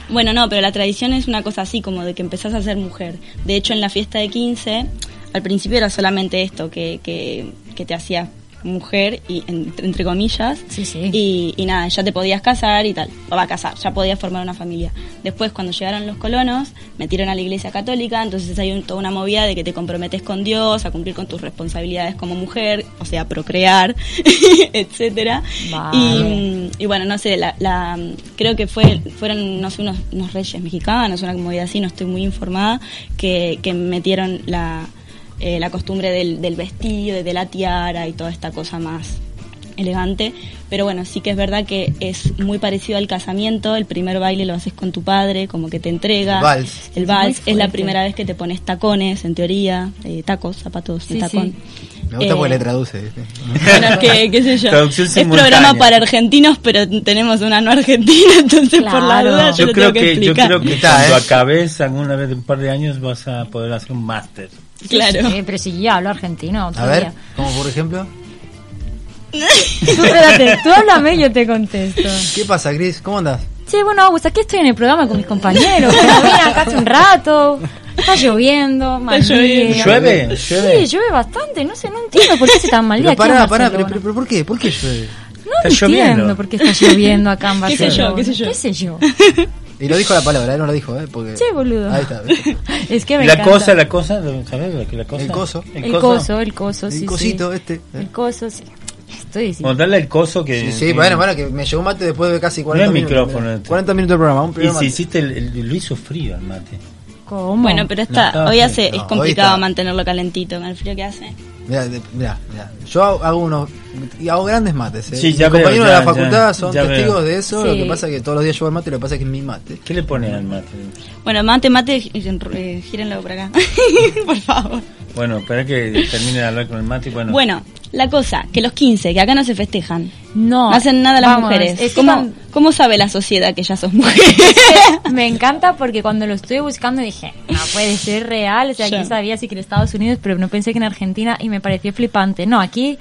Bueno, no, pero la tradición es una cosa así, como de que empezás a ser mujer. De hecho, en la fiesta de 15, al principio era solamente esto, que, que, que te hacía mujer, y en- entre comillas. Sí, sí. Y, y nada, ya te podías casar y tal. O va a casar, ya podías formar una familia. Después, cuando llegaron los colonos, metieron a la iglesia católica, entonces hay un- toda una movida de que te comprometes con Dios, a cumplir con tus responsabilidades como mujer, o sea, procrear, etcétera. Vale. Y, y bueno, no sé, la, la- creo que fue fueron, no sé, unos, unos reyes mexicanos, una movida así, no estoy muy informada, que, que metieron la, eh, la costumbre del, del vestido, de la tiara y toda esta cosa más elegante. Pero bueno, sí que es verdad que es muy parecido al casamiento. El primer baile lo haces con tu padre, como que te entrega. El vals. El Es vals es la primera vez que te pones tacones, en teoría, eh, tacos, zapatos de Sí, tacón. sí. Me gusta Eh, porque le traduce. ¿viste? bueno, es que, qué sé yo. Traducción es simultánea. programa para argentinos, pero tenemos una no argentina, entonces por la Claro. duda yo, Yo lo creo tengo que, que, yo explicar. creo que Está, cuando ¿eh? acabes alguna vez de un par de años vas a poder hacer un máster. Claro. Sí, pero si yo hablo argentino. otro A ver, como por ejemplo, Tú espérate, tú háblame y yo te contesto. ¿qué pasa, Cris? ¿Cómo andás? Che, bueno, Augusto, aquí estoy en el programa con mis compañeros. Como vine acá hace un rato. Está lloviendo, mal lloviendo. día. ¿Llueve? Sí, ¿Llueve? llueve bastante. No sé, no entiendo por qué hace tan mal día Pero pará, pará, pero, Barcelona. pero, pero ¿por qué? ¿Por qué llueve? No Está entiendo lloviendo. por qué está lloviendo acá en ¿Qué sé yo? Barcelona. ¿Qué sé yo? ¿Qué sé yo? Y lo dijo la palabra, él no lo dijo, ¿eh? Porque... Che, boludo. Ahí está. ¿ves? Es que me la encanta. cosa, la cosa, ¿sabes la cosa? El coso. El coso, el coso, sí, El sí. cosito este. ¿eh? El coso, sí. Estoy diciendo. Montarle el coso que... Sí, sí, que- bueno, bueno, que me llegó un mate después de casi 40 No es minutos. micrófono mirá. este. 40 minutos de programa, un Y primer si mate. hiciste el, el- lo hizo frío el mate. ¿Cómo? Bueno, pero está, No, hoy hace, no, es hoy complicado está. mantenerlo calentito con el frío que hace. Mirá, mirá. Yo hago, hago unos. Y hago grandes mates, ¿eh? Sí, Mis compañeros ya, de la facultad ya, son ya testigos veo. de eso. Sí. Lo que pasa es que todos los días yo el mate, lo que pasa es que es mi mate. ¿Qué le pones al mate? Bueno, mate, mate, eh, gírenlo por acá. por favor. Bueno, espera que termine de hablar con el Mati. Bueno, Bueno, la cosa, que los 15, que acá no se festejan. No, No hacen nada las vamos, mujeres. es ¿Cómo, ¿Cómo sabe la sociedad que ya sos mujeres? me encanta porque cuando lo estuve buscando dije, no puede ser real. O sea, aquí sabía sí que en Estados Unidos, pero no pensé que en Argentina y me pareció flipante. No, aquí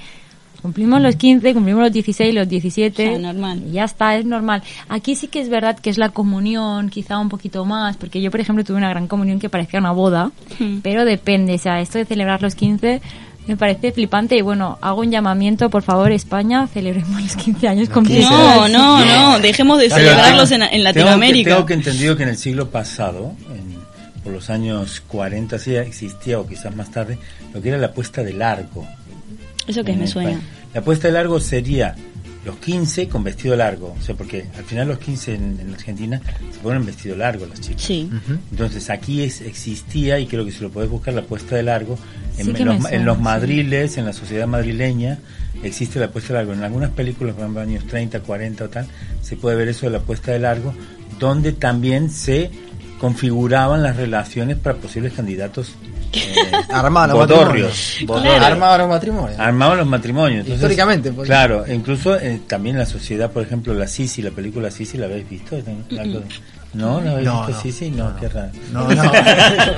cumplimos los 15, cumplimos los 16, los 17. Ya, normal. Y ya está, es normal. Aquí sí que es verdad que es la comunión, quizá un poquito más, porque yo, por ejemplo, tuve una gran comunión que parecía una boda, Hmm. pero depende. O sea, esto de celebrar los 15 me parece flipante y bueno, hago un llamamiento, por favor, España, celebremos los 15 años con. No, no, no, dejemos de celebrarlos en, en tengo que- Latinoamérica. Tengo que, entendido que en el siglo pasado, en- por los años 40, sí existía, o quizás más tarde, lo que era la puesta de largo. Eso que me suena. La puesta de largo sería los 15 con vestido largo. O sea, porque al final los 15 en, en Argentina se ponen vestido largo las chicas. Sí. Entonces aquí es, existía, y creo que si lo podés buscar, la puesta de largo. En, Sí los, suena, en los sí. madriles, en la sociedad madrileña, existe la puesta de largo. En algunas películas, por ejemplo, años 30, 40 o tal, se puede ver eso de la puesta de largo, donde también se configuraban las relaciones para posibles candidatos eh, Armaban los matrimonios. bodorrios. Armaban los matrimonios. Armaban los matrimonios. Entonces, Históricamente, pues. Claro, incluso eh, también la sociedad, por ejemplo, la Sisi, la película Sisi, ¿la habéis visto? Algo de- ¿No? ¿La habéis No, visto no, Sisi? No, qué raro. No, no.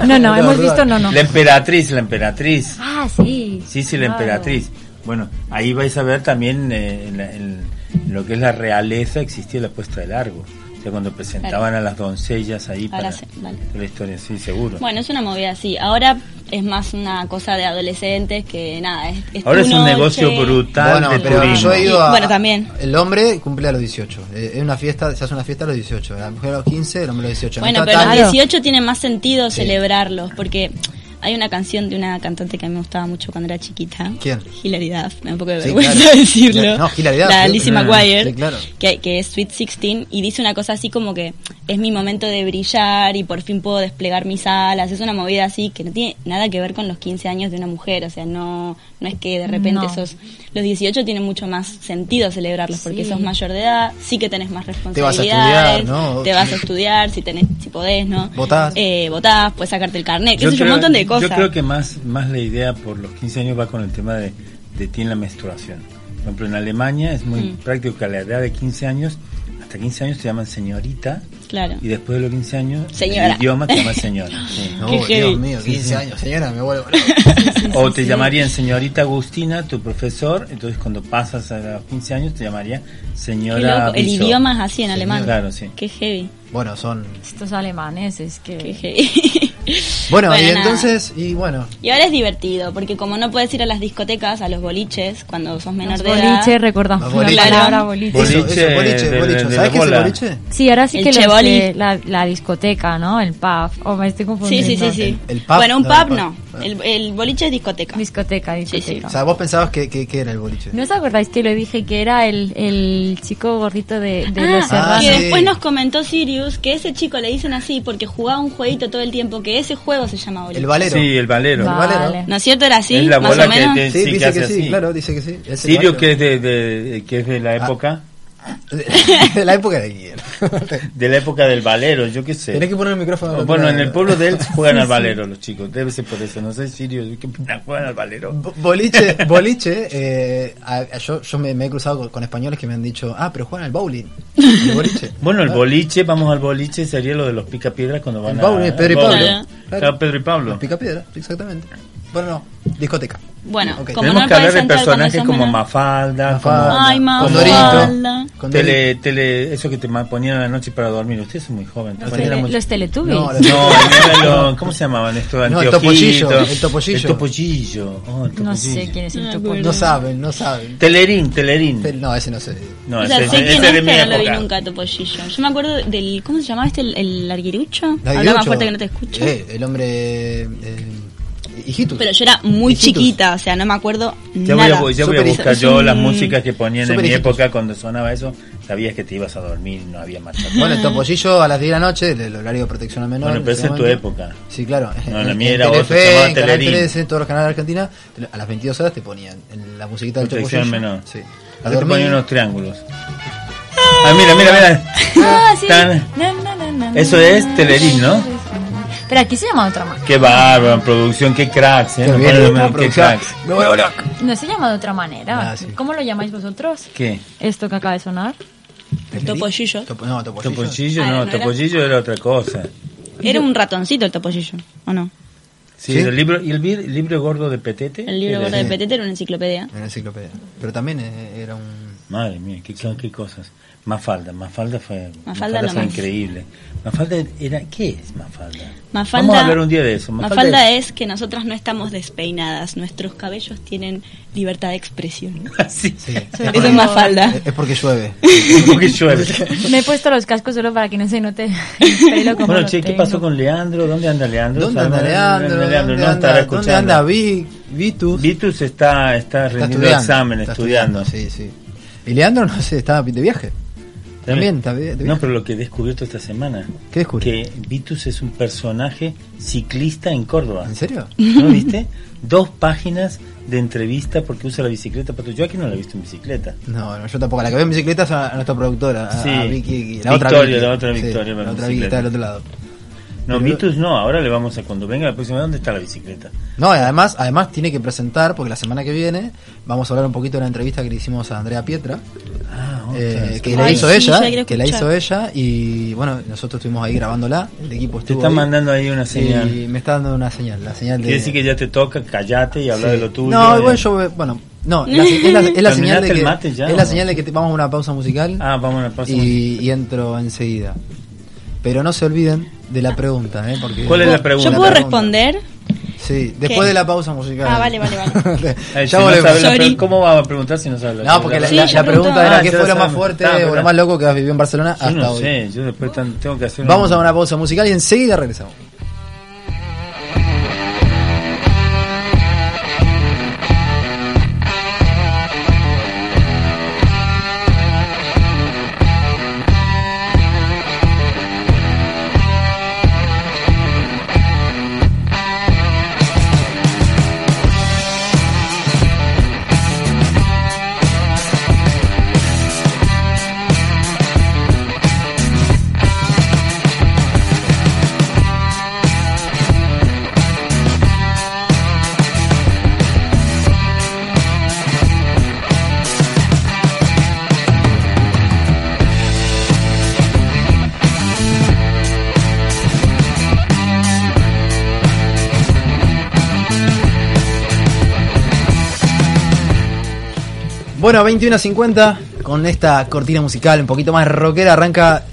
No, no, hemos visto no, no. La emperatriz, la emperatriz. Ah, sí. Sisi, la claro. emperatriz. Bueno, ahí vais a ver también eh, en, la- en lo que es la realeza existía la puesta de largo. Sea, cuando presentaban a las doncellas ahí Ahora para vale. para la historia, sí, seguro. Bueno, es una movida así. Ahora es más una cosa de adolescentes que nada. Es, es Ahora es un noche. negocio brutal Bueno, de pero turismo. yo he ido a. Bueno, también. El hombre cumple a los 18. Eh, Es una fiesta, se hace una fiesta a los 18. La mujer a los 15, el hombre a los 18. No Bueno, pero tan- los 18 tiene más sentido Sí. celebrarlos porque hay una canción de una cantante que a mí me gustaba mucho cuando era chiquita. ¿Quién? Hilary Duff, me da un poco de Sí, vergüenza claro. decirlo. No, Hilary Duff, La sí. Lizzie Mm, McGuire, sí, claro. que, que es Sweet 16 y dice una cosa así como que es mi momento de brillar y por fin puedo desplegar mis alas. Es una movida así que no tiene nada que ver con los 15 años de una mujer, o sea, no no es que de repente No. esos los 18 tienen mucho más sentido celebrarlos porque Sí. sos mayor de edad, sí que tenés más Te vas a responsabilidades, estudiar, ¿no? te vas a estudiar si tenés si podés, ¿no? Votás. Eh, votás, puedes sacarte el carnet, Yo creo- un montón de cosas. Yo creo que más, más la idea por los 15 años va con el tema de, de ti en la menstruación. Por ejemplo, en Alemania es muy Mm. práctico que a la edad de 15 años, hasta 15 años te llaman señorita Claro. y después de los 15 años Señora. el idioma te llama señora. sí. No, Dios heavy. mío, 15 años. Señora, me vuelvo loco. o te llamarían señorita Agustina, tu profesor, entonces cuando pasas a los 15 años te llamaría Qué señora loco. El idioma es así en alemán. Claro, sí. Qué heavy. Bueno, son. Estos alemanes, es que... Qué heavy. Bueno, y nada. entonces, y bueno. Y ahora es divertido, porque como no puedes ir a las discotecas, a los boliches, cuando sos menor Los de edad. boliches, recordamos Los palabra boliche. Boliche eso, eso, boliche, de- boliche. de ¿Sabes qué es el boliche? Sí, ahora sí El que lo chevoli. sé, la, la discoteca, ¿no? El pub. O me estoy Sí, confundiendo. sí, sí, sí. El- el pub, bueno, un no, pub. no. El, el boliche es discoteca. Discoteca, sí. discoteca. O sea, vos pensabas que, que, que era el boliche. ¿No os acordáis que lo dije que era el, el chico gordito de, de Ah, los Ah, que sí. después nos comentó Sirius que ese chico le dicen así porque jugaba un jueguito todo el tiempo, que ese juego se llama boliche. El valero. Sí, el valero. Va. valero. Vale. ¿No es cierto? Era así, Es la más o que menos. te- Sí, dice que sí, así. claro, dice que sí. Valero. que es de, de- que es de Ah. la época de la época de Guillermo. de la época del valero, yo qué sé. Tenés que poner el micrófono. Bueno, en el pueblo de él juegan al valero los chicos, debe ser por eso, no sé Sirio, ¿qué pena juegan al valero? Bo- Boliche, boliche, eh, a- a- yo, yo me, me he cruzado con, con españoles que me han dicho, ah, pero juegan al bowling. El boliche. Bueno, el boliche, vamos al boliche, sería lo de los picapiedras cuando van El a... bowling, Pedro y. Pablo. Claro. Pedro y Pablo. Los picapiedra, exactamente. Bueno, no, discoteca. Bueno, Ok. como Tenemos no que hablar de personajes como Mafalda, Mafalda, como... Ay, Condorito. Mafalda. Con Tele, tele, eso que te ponían a la noche para dormir. Ustedes son muy jóvenes. Los, tele- los Teletubbies. No, los- No, lo- ¿cómo se llamaban estos? No, el topollillo, el topollillo. El topollillo. Oh, el No sé topollillo. quién es el No me topo. acuerdo. No saben, no saben. Telerín, Telerín. Pero No, ese no sé. No, o sea, ese, sé ese quién es es, de mi pero no lo vi nunca, Topollillo. Yo me acuerdo del... ¿Cómo se llamaba este? ¿El, el larguirucho? La Habla más fuerte que no te escucho. Eh, el hombre. Hijitus. Pero yo era muy Hijitus. chiquita, o sea, no me acuerdo Ya voy, nada. a, ya voy a buscar yo las músicas que ponían en Super mi hijitos. época cuando sonaba eso. Sabías que te ibas a dormir, no había marcha. Bueno, el topollillo a las 10 de la noche, el horario de protección al menor. Bueno, pero en esa es tu época. Sí, claro. No, la En- mía en era llamaba en Canal Telerín. 13, en todos los canales de Argentina, a las 22 horas te ponían en la musiquita del Protección topollillo. menor. Sí. A Yo te dormir. ponía unos triángulos. Ah, mira, mira, mira. Ah, sí. Tan- Eso es. Telerín, ¿no? Pero aquí se llama de otra manera. Qué bárbaro, en producción, qué cracks, ¿eh? Qué No bien, la qué cracks. Me. No se llama de otra manera. Ah, sí. ¿Cómo lo llamáis vosotros? ¿Qué? Esto que acaba de sonar. Topollillo. Topo- no, topollillo. Topollillo, Ah, no, ¿no era? topollillo era otra cosa. Era un ratoncito el topollillo, ¿o no? Sí, ¿Sí? el libro, ¿y el, vi- libro gordo de Petete? El libro Era- gordo de Petete era una enciclopedia. En la enciclopedia. Pero también eh, era un. Madre mía, qué, qué, qué cosas. Mafalda, Mafalda fue, Mafalda fue nomás. increíble. Mafalda era, ¿qué es Mafalda? Mafalda, Vamos a hablar un día de eso. Mafalda, es... que nosotras no estamos despeinadas, nuestros cabellos tienen libertad de expresión. sí, Sí. Sobre Eso es Mafalda. Es porque llueve. porque llueve. Me he puesto los cascos solo para que no se note el pelo como Bueno, che, ¿qué tengo. pasó con Leandro? ¿Dónde anda Leandro? ¿Dónde anda. Leandro? ¿Dónde no estará anda, escuchando. ¿dónde anda Vi- Vitus? Vitus está, está Está rindiendo examen, está estudiando. Sí, sí. Y Leandro, no sé, estaba de viaje. También, de No, pero lo que he descubierto esta semana. ¿Qué descubrí? Que Vitus es un personaje ciclista en Córdoba. ¿En serio? ¿No viste? Dos páginas de entrevista porque usa la bicicleta. Pero yo aquí no la he visto en bicicleta. No, no, yo tampoco. La que veo en bicicleta es a, a nuestra productora, a- Sí. a Vicky. La otra Victoria, Vicky. la otra Sí, Victoria, va la otra Vicky está del otro lado. No, Pero- Vitus no. Ahora le vamos a cuando venga la próxima. ¿Dónde está la bicicleta? No, y además, además tiene que presentar, porque la semana que viene vamos a hablar un poquito de la entrevista que le hicimos a Andrea Pietra, Ah, eh, que Ay, la hizo sí, ella, que la hizo ella, y bueno, nosotros estuvimos ahí grabándola, el equipo Te estuvo están ahí, mandando ahí una señal. y me está dando una señal, la señal de... Quiere decir que ya te toca, callate y hablar Sí. de lo tuyo. No, igual yo, bueno, no, la- es la, es la señal de ¿Terminaste el que, mate ya, es la señal de que te- vamos a una pausa musical Ah, vamos a una pausa. y, y entro enseguida. Pero no se olviden de la pregunta, ¿eh? Porque ¿Cuál es la pregunta? ¿Yo puedo responder? Sí, después ¿Qué? de la pausa musical. Ah, vale, vale, vale. Ay, si no la ¿Cómo va a preguntar si no sabe la No, porque la, Sí, la- ya la pregunta era Ah, qué fue lo más fuerte o lo más loco que has vivido en Barcelona Yo hasta no hoy. sé, yo después tengo que hacer Vamos a una pausa musical y enseguida regresamos. Bueno, 21 a 50, con esta cortina musical un poquito más rockera, arranca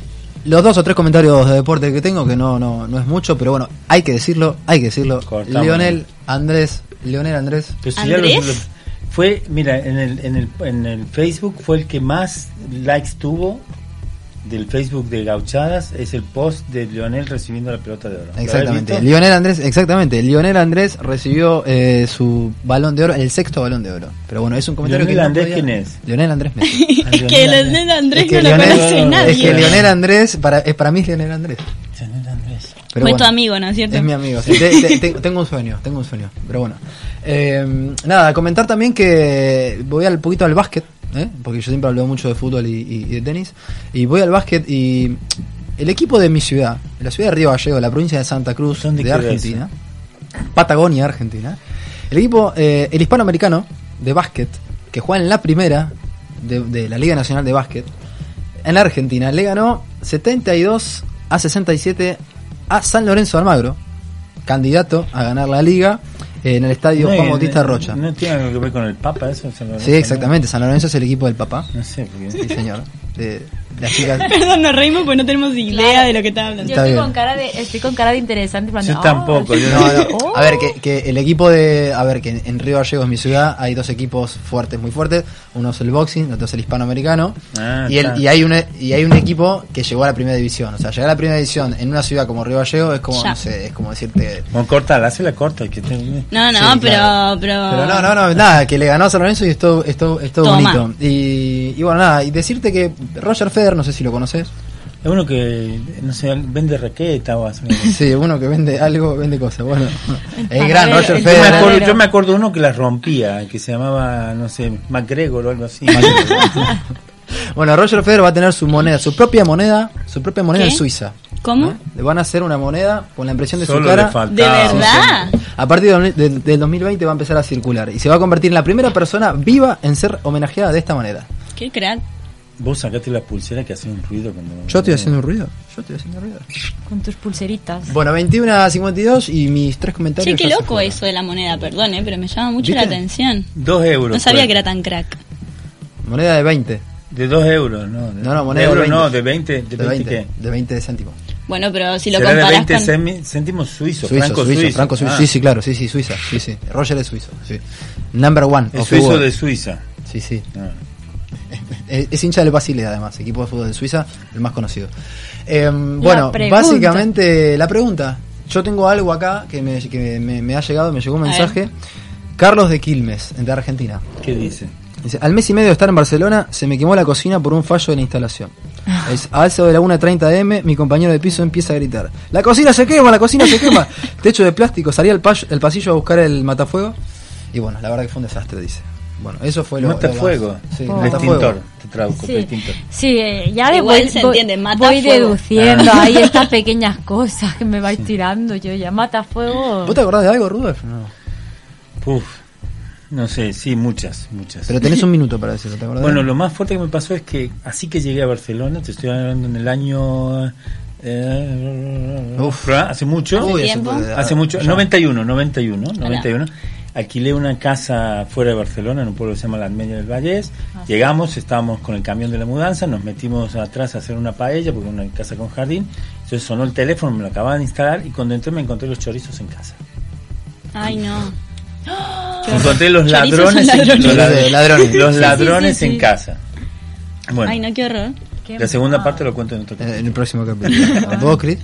los dos o tres comentarios de deporte que tengo, que no, no, no es mucho, pero bueno, hay que decirlo, hay que decirlo. Cortamos. Lionel Andrés, Lionel Andrés, Pero si ya lo- ¿Andrés? lo- fue, mira, en el, en, el, en el Facebook fue el que más likes tuvo del Facebook de Gauchadas, es el post de Leonel recibiendo la pelota de oro. ¿Lo habéis exactamente. Lionel Andrés, exactamente. Lionel Andrés recibió eh, su balón de oro, el sexto balón de oro. Pero bueno, es un comentario Lionel que no Andrés, podía- ¿quién es? Lionel Andrés Messi. Es que Leonel Andrés Es que no lo Lionel- conoce nadie. Es que Lionel Andrés, para, es para mí es Lionel Andrés. Lionel Andrés. Pero Fue bueno, tu amigo, ¿no es cierto? Es mi amigo, sí. Te- te- te- tengo un sueño, tengo un sueño. Pero bueno. Eh, nada, comentar también que voy al poquito al básquet, ¿eh? porque yo siempre hablo mucho de fútbol y, y- y de tenis. Y voy al básquet y el equipo de mi ciudad, la ciudad de Río Gallego, la provincia de Santa Cruz, ¿Dónde de Argentina, Patagonia, Argentina. El equipo, eh, el hispanoamericano de básquet, que juega en la primera de, de la Liga Nacional de Básquet, en Argentina, le ganó 72 a 67 a San Lorenzo de Almagro, candidato a ganar la liga en el estadio No, Juan y- Bautista Rocha. No tiene algo que ver con el Papa, eso. Sí, exactamente, San Lorenzo es el equipo del papá. No, No sé, porque... Sí, señor. De, las chicas. Perdón, nos reímos porque no tenemos idea de lo que está hablando. Yo Está estoy bien. con, cara de, estoy con cara de interesante. en plan Yo "Ah, tampoco, yo No, no. Oh. A ver, que, que el equipo de. A ver, que en Río Gallegos, mi ciudad, hay dos equipos fuertes, muy fuertes. Uno es el boxing, otro es el hispanoamericano. Ah, y, el, está. y, hay un, y hay un equipo que llegó a la primera división. O sea, llegar a la primera división en una ciudad como Río Gallegos es como, Ya. no sé, es como decirte. Bueno, corta, hace la corta. Que te... No, no, Sí, pero, claro. pero... Pero no, no, no, nada, que le ganó a San Lorenzo y es todo, es todo, es todo Toma. bonito. Y, y bueno, nada, y decirte que Roger Federer, no sé si lo conoces. Es uno que, no sé, vende raqueta o así. Sí, uno que vende algo, vende cosas. Bueno, el gran Roger el Yo me, Federer. acuerdo, yo me acuerdo uno que las rompía, que se llamaba, no sé, McGregor o algo así. Bueno, Roger Federer va a tener su moneda, su propia moneda, su propia moneda ¿Qué? en Suiza. ¿Cómo? Le van a hacer una moneda con la impresión de Solo su cara. le falta- ¿De verdad? A partir de- de- del 2020 va a empezar a circular y se va a convertir en la primera persona viva en ser homenajeada de esta manera. Qué crack. Vos sacaste la pulsera que hace un ruido cuando... Yo estoy haciendo un ruido. Yo estoy haciendo ruido. Con tus pulseritas. Bueno, 21 a 52 y mis tres comentarios. Che, qué loco eso de la moneda, perdón, eh, pero me llama mucho la ¿Viste? atención. Dos euros. No sabía fue. que era tan crack. Moneda de 20. De dos euros, ¿no? De, No, no, moneda de de euros 20. no, de 20. ¿De, De 20, 20. qué? De 20 céntimos. Bueno, pero si lo Será de comparás 20 con... céntimos suizos, Suizo, franco suizo, suizo. franco suizo. Ah, Sí, sí, claro, sí, sí, Suiza. Sí, sí. Roger es suizo. Sí. Number one. Es suizo world. de Suiza. Sí, sí. Ah. Es, es hincha del Basile, además, equipo de fútbol de Suiza, el más conocido. Eh, bueno, pregunta. básicamente la pregunta. Yo tengo algo acá que me, que me, me ha llegado, me llegó un mensaje. Carlos de Quilmes, de Argentina. ¿Qué dice? Dice, al mes y medio de estar en Barcelona, se me quemó la cocina por un fallo de la instalación. Es, a eso de la 1.30 M, mi compañero de piso empieza a gritar, ¡La cocina se quema! ¡La cocina se quema! Techo de plástico, salí al, pa- al pasillo a buscar el matafuego. Y bueno, la verdad que fue un desastre, dice. Bueno, eso fue lo lo Matafuego. más- Sí, Oh. El matafuego. extintor. Te traduzco, Sí, extintor. sí eh, ya de Igual voy, se entiende, mata voy fuego. deduciendo Ah. ahí estas pequeñas cosas que me vais tirando yo ya mata fuego ¿Vos te acordás de algo, Rudolf? No. Uf, no sé, sí, muchas, muchas. Pero tenés un minuto para decirlo, ¿te acordás? Bueno, lo más fuerte que me pasó es que así que llegué a Barcelona, te estoy hablando en el año... eh, Uf. hace mucho. Tiempo? puede- Hace mucho, ya. 91, 91, 91. Alquilé una casa fuera de Barcelona, en un pueblo que se llama La Almeña del Vallés. Llegamos, estábamos con el camión de la mudanza, nos metimos atrás a hacer una paella, porque era una casa con jardín. Entonces sonó el teléfono, me lo acababan de instalar y cuando entré me encontré los chorizos en casa. Ay, no. Encontré los ladrones, ladrones. los Ladrones. los Sí, sí, ladrones sí, en casa. Bueno, Ay, no, qué horror. La segunda parte lo cuento en otro capítulo. en el próximo capítulo. ¿Vos, Cris?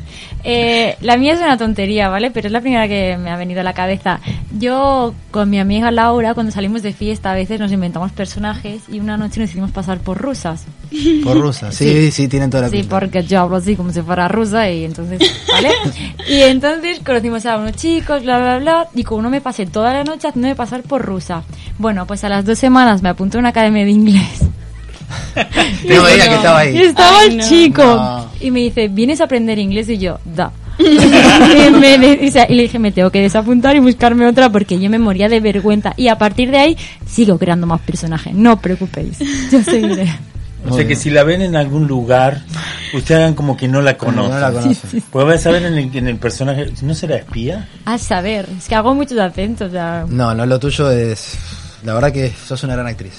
Eh, la mía es una tontería, ¿vale? Pero es la primera que me ha venido a la cabeza. Yo, con mi amiga Laura, cuando salimos de fiesta, a veces nos inventamos personajes y una noche nos hicimos pasar por rusas. Por rusa. Sí, sí, tienen toda la Sí, pinta. porque yo hablo así como si fuera rusa y entonces, ¿vale? y entonces conocimos a unos chicos, bla, bla, bla, y como no me pasé toda la noche haciéndome pasar por rusa. Bueno, pues a las dos semanas me apunté a una academia de inglés. No digas que estaba Y ahí. estaba Ay, el no. chico No. y me dice, ¿vienes a aprender inglés? Y yo, da. y, me de- o sea, y le dije, me tengo que desapuntar y buscarme otra porque yo me moría de vergüenza. Y a partir de ahí sigo creando más personajes, no os preocupéis, yo seguiré. O sea que si la ven en algún lugar, ustedes hagan como que no la conocen. no la conocen. Pues vas a saber en el, en el personaje, ¿no será espía? A saber, es que hago muchos acentos, o sea, No, no, lo tuyo es. La verdad que sos una gran actriz.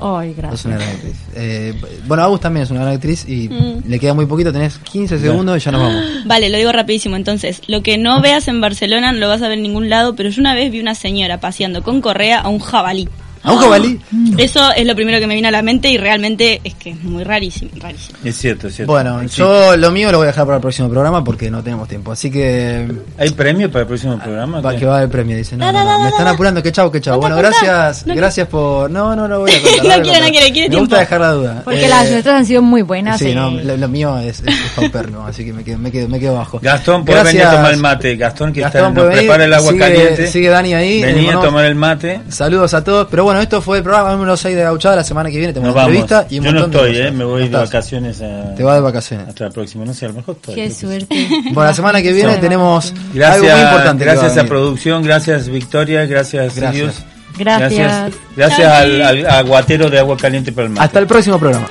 ay, Sos gracias. una gran actriz. Eh, bueno, Agus también es una gran actriz y Mm. le queda muy poquito. Tenés 15 segundos y ya nos vamos. Vale, lo digo rapidísimo. Entonces, lo que no veas en Barcelona no lo vas a ver en ningún lado, pero yo una vez vi una señora paseando con correa a un jabalí. ¿A un jabalí? Eso es lo primero que me vino a la mente y realmente es que es muy rarísimo, rarísimo. Es cierto, es cierto. Bueno, yo lo mío lo voy a dejar para el próximo programa porque no tenemos tiempo. Así que. ¿Hay premio para el próximo programa? Va, que va el premio, dice. No, no, no, me están apurando, que chau, que chau. No bueno, gracias, gracias por. No, no, no voy a contar. No contar. no quiere, quiere Me gusta tiempo. dejar la duda. Porque Eh, las nuestras han sido muy buenas. Sí, eh. no, lo, lo mío es, es, es paupérrimo, así que me quedo, me quedo, me quedo bajo. Gastón, puedes venir a tomar el mate. Gastón, que Gastón, está, nos puede prepara el agua Sigue- caliente. sigue Dani ahí. Vení Eh, a tomar el mate. Saludos a todos. Pero bueno, esto fue el programa número 6 de Gauchada. La semana que viene tenemos una vamos. entrevista y un Yo no montón de estoy, cosas. eh, me voy No de vacaciones a... Te vas de vacaciones. Hasta la próxima, no sé, a lo mejor estoy. Qué suerte. Bueno, la semana que viene tenemos Gracias, algo muy importante. gracias a, venir. producción, gracias Victoria, gracias, Gracias. Gracias. Gracias, gracias al, al aguatero de agua caliente para el mate. Hasta el próximo programa.